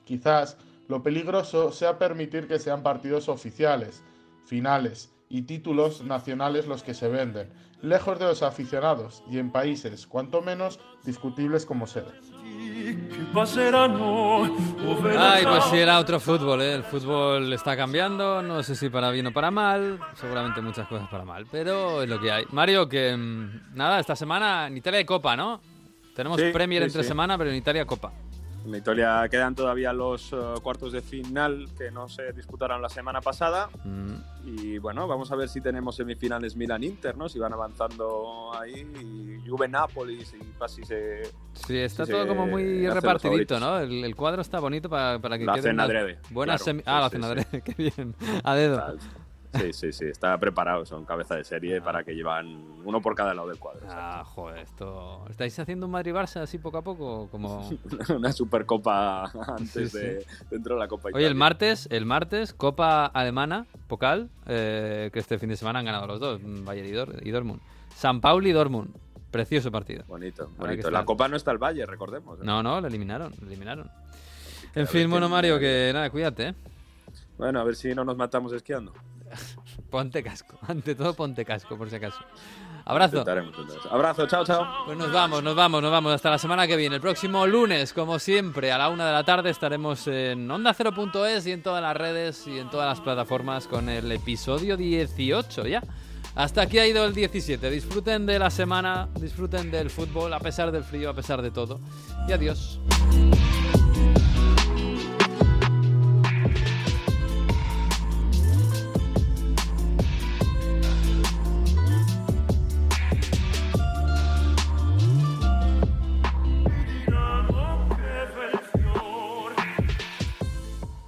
Quizás lo peligroso sea permitir que sean partidos oficiales, finales y títulos nacionales los que se venden, lejos de los aficionados y en países, cuanto menos, discutibles como sede. Ay, pues sí, era otro fútbol, ¿eh? El fútbol está cambiando, no sé si para bien o para mal, seguramente muchas cosas para mal, pero es lo que hay. Mario, que mm, nada, esta semana en Italia hay Copa, ¿no? Tenemos Sí, Premier sí, entre sí. semana, pero en Italia Copa. En Italia quedan todavía los eh, cuartos de final que no se disputaron la semana pasada. Mm. Y bueno, vamos a ver si tenemos semifinales Milan-Inter, ¿no? Si van avanzando ahí. Y Juve-Napoli, si casi se. Sí, está si todo como muy repartidito. ¿no? El, el cuadro está bonito para, para que queden hacen unas adrede, buenas claro. semi- Sí, Ah, lo sí, hacen sí. adrede, *laughs* qué bien. A dedo. Sí, sí, sí, está preparado, son cabeza de serie para que llevan uno por cada lado del cuadro. Ah, joder, esto... ¿Estáis haciendo un Madrid-Barça así poco a poco? Como... *laughs* Una supercopa antes Sí, de dentro de la Copa Oye, Italia. el martes, el martes, Copa Alemana, Pokal, eh, que este fin de semana han ganado los dos, mm, Bayern y, Dor- y Dortmund. San Pauli y Dortmund. Precioso partido. Bonito, bonito. La Copa no está el Valle, recordemos. ¿eh? No, no, lo eliminaron, lo eliminaron. En fin, bueno, Mario, que nada, cuídate, ¿eh? Bueno, a ver si no nos matamos esquiando. *laughs* Ponte casco. Ante todo, ponte casco, por si acaso. Abrazo. Intentaremos, intentaremos. Abrazo, chao, chao. Pues nos vamos, nos vamos, nos vamos hasta la semana que viene. El próximo lunes, como siempre, a la una de la tarde estaremos en Onda 0.es y en todas las redes y en todas las plataformas con el episodio 18 ya. Hasta aquí ha ido el 17. Disfruten de la semana, disfruten del fútbol a pesar del frío, a pesar de todo. Y adiós.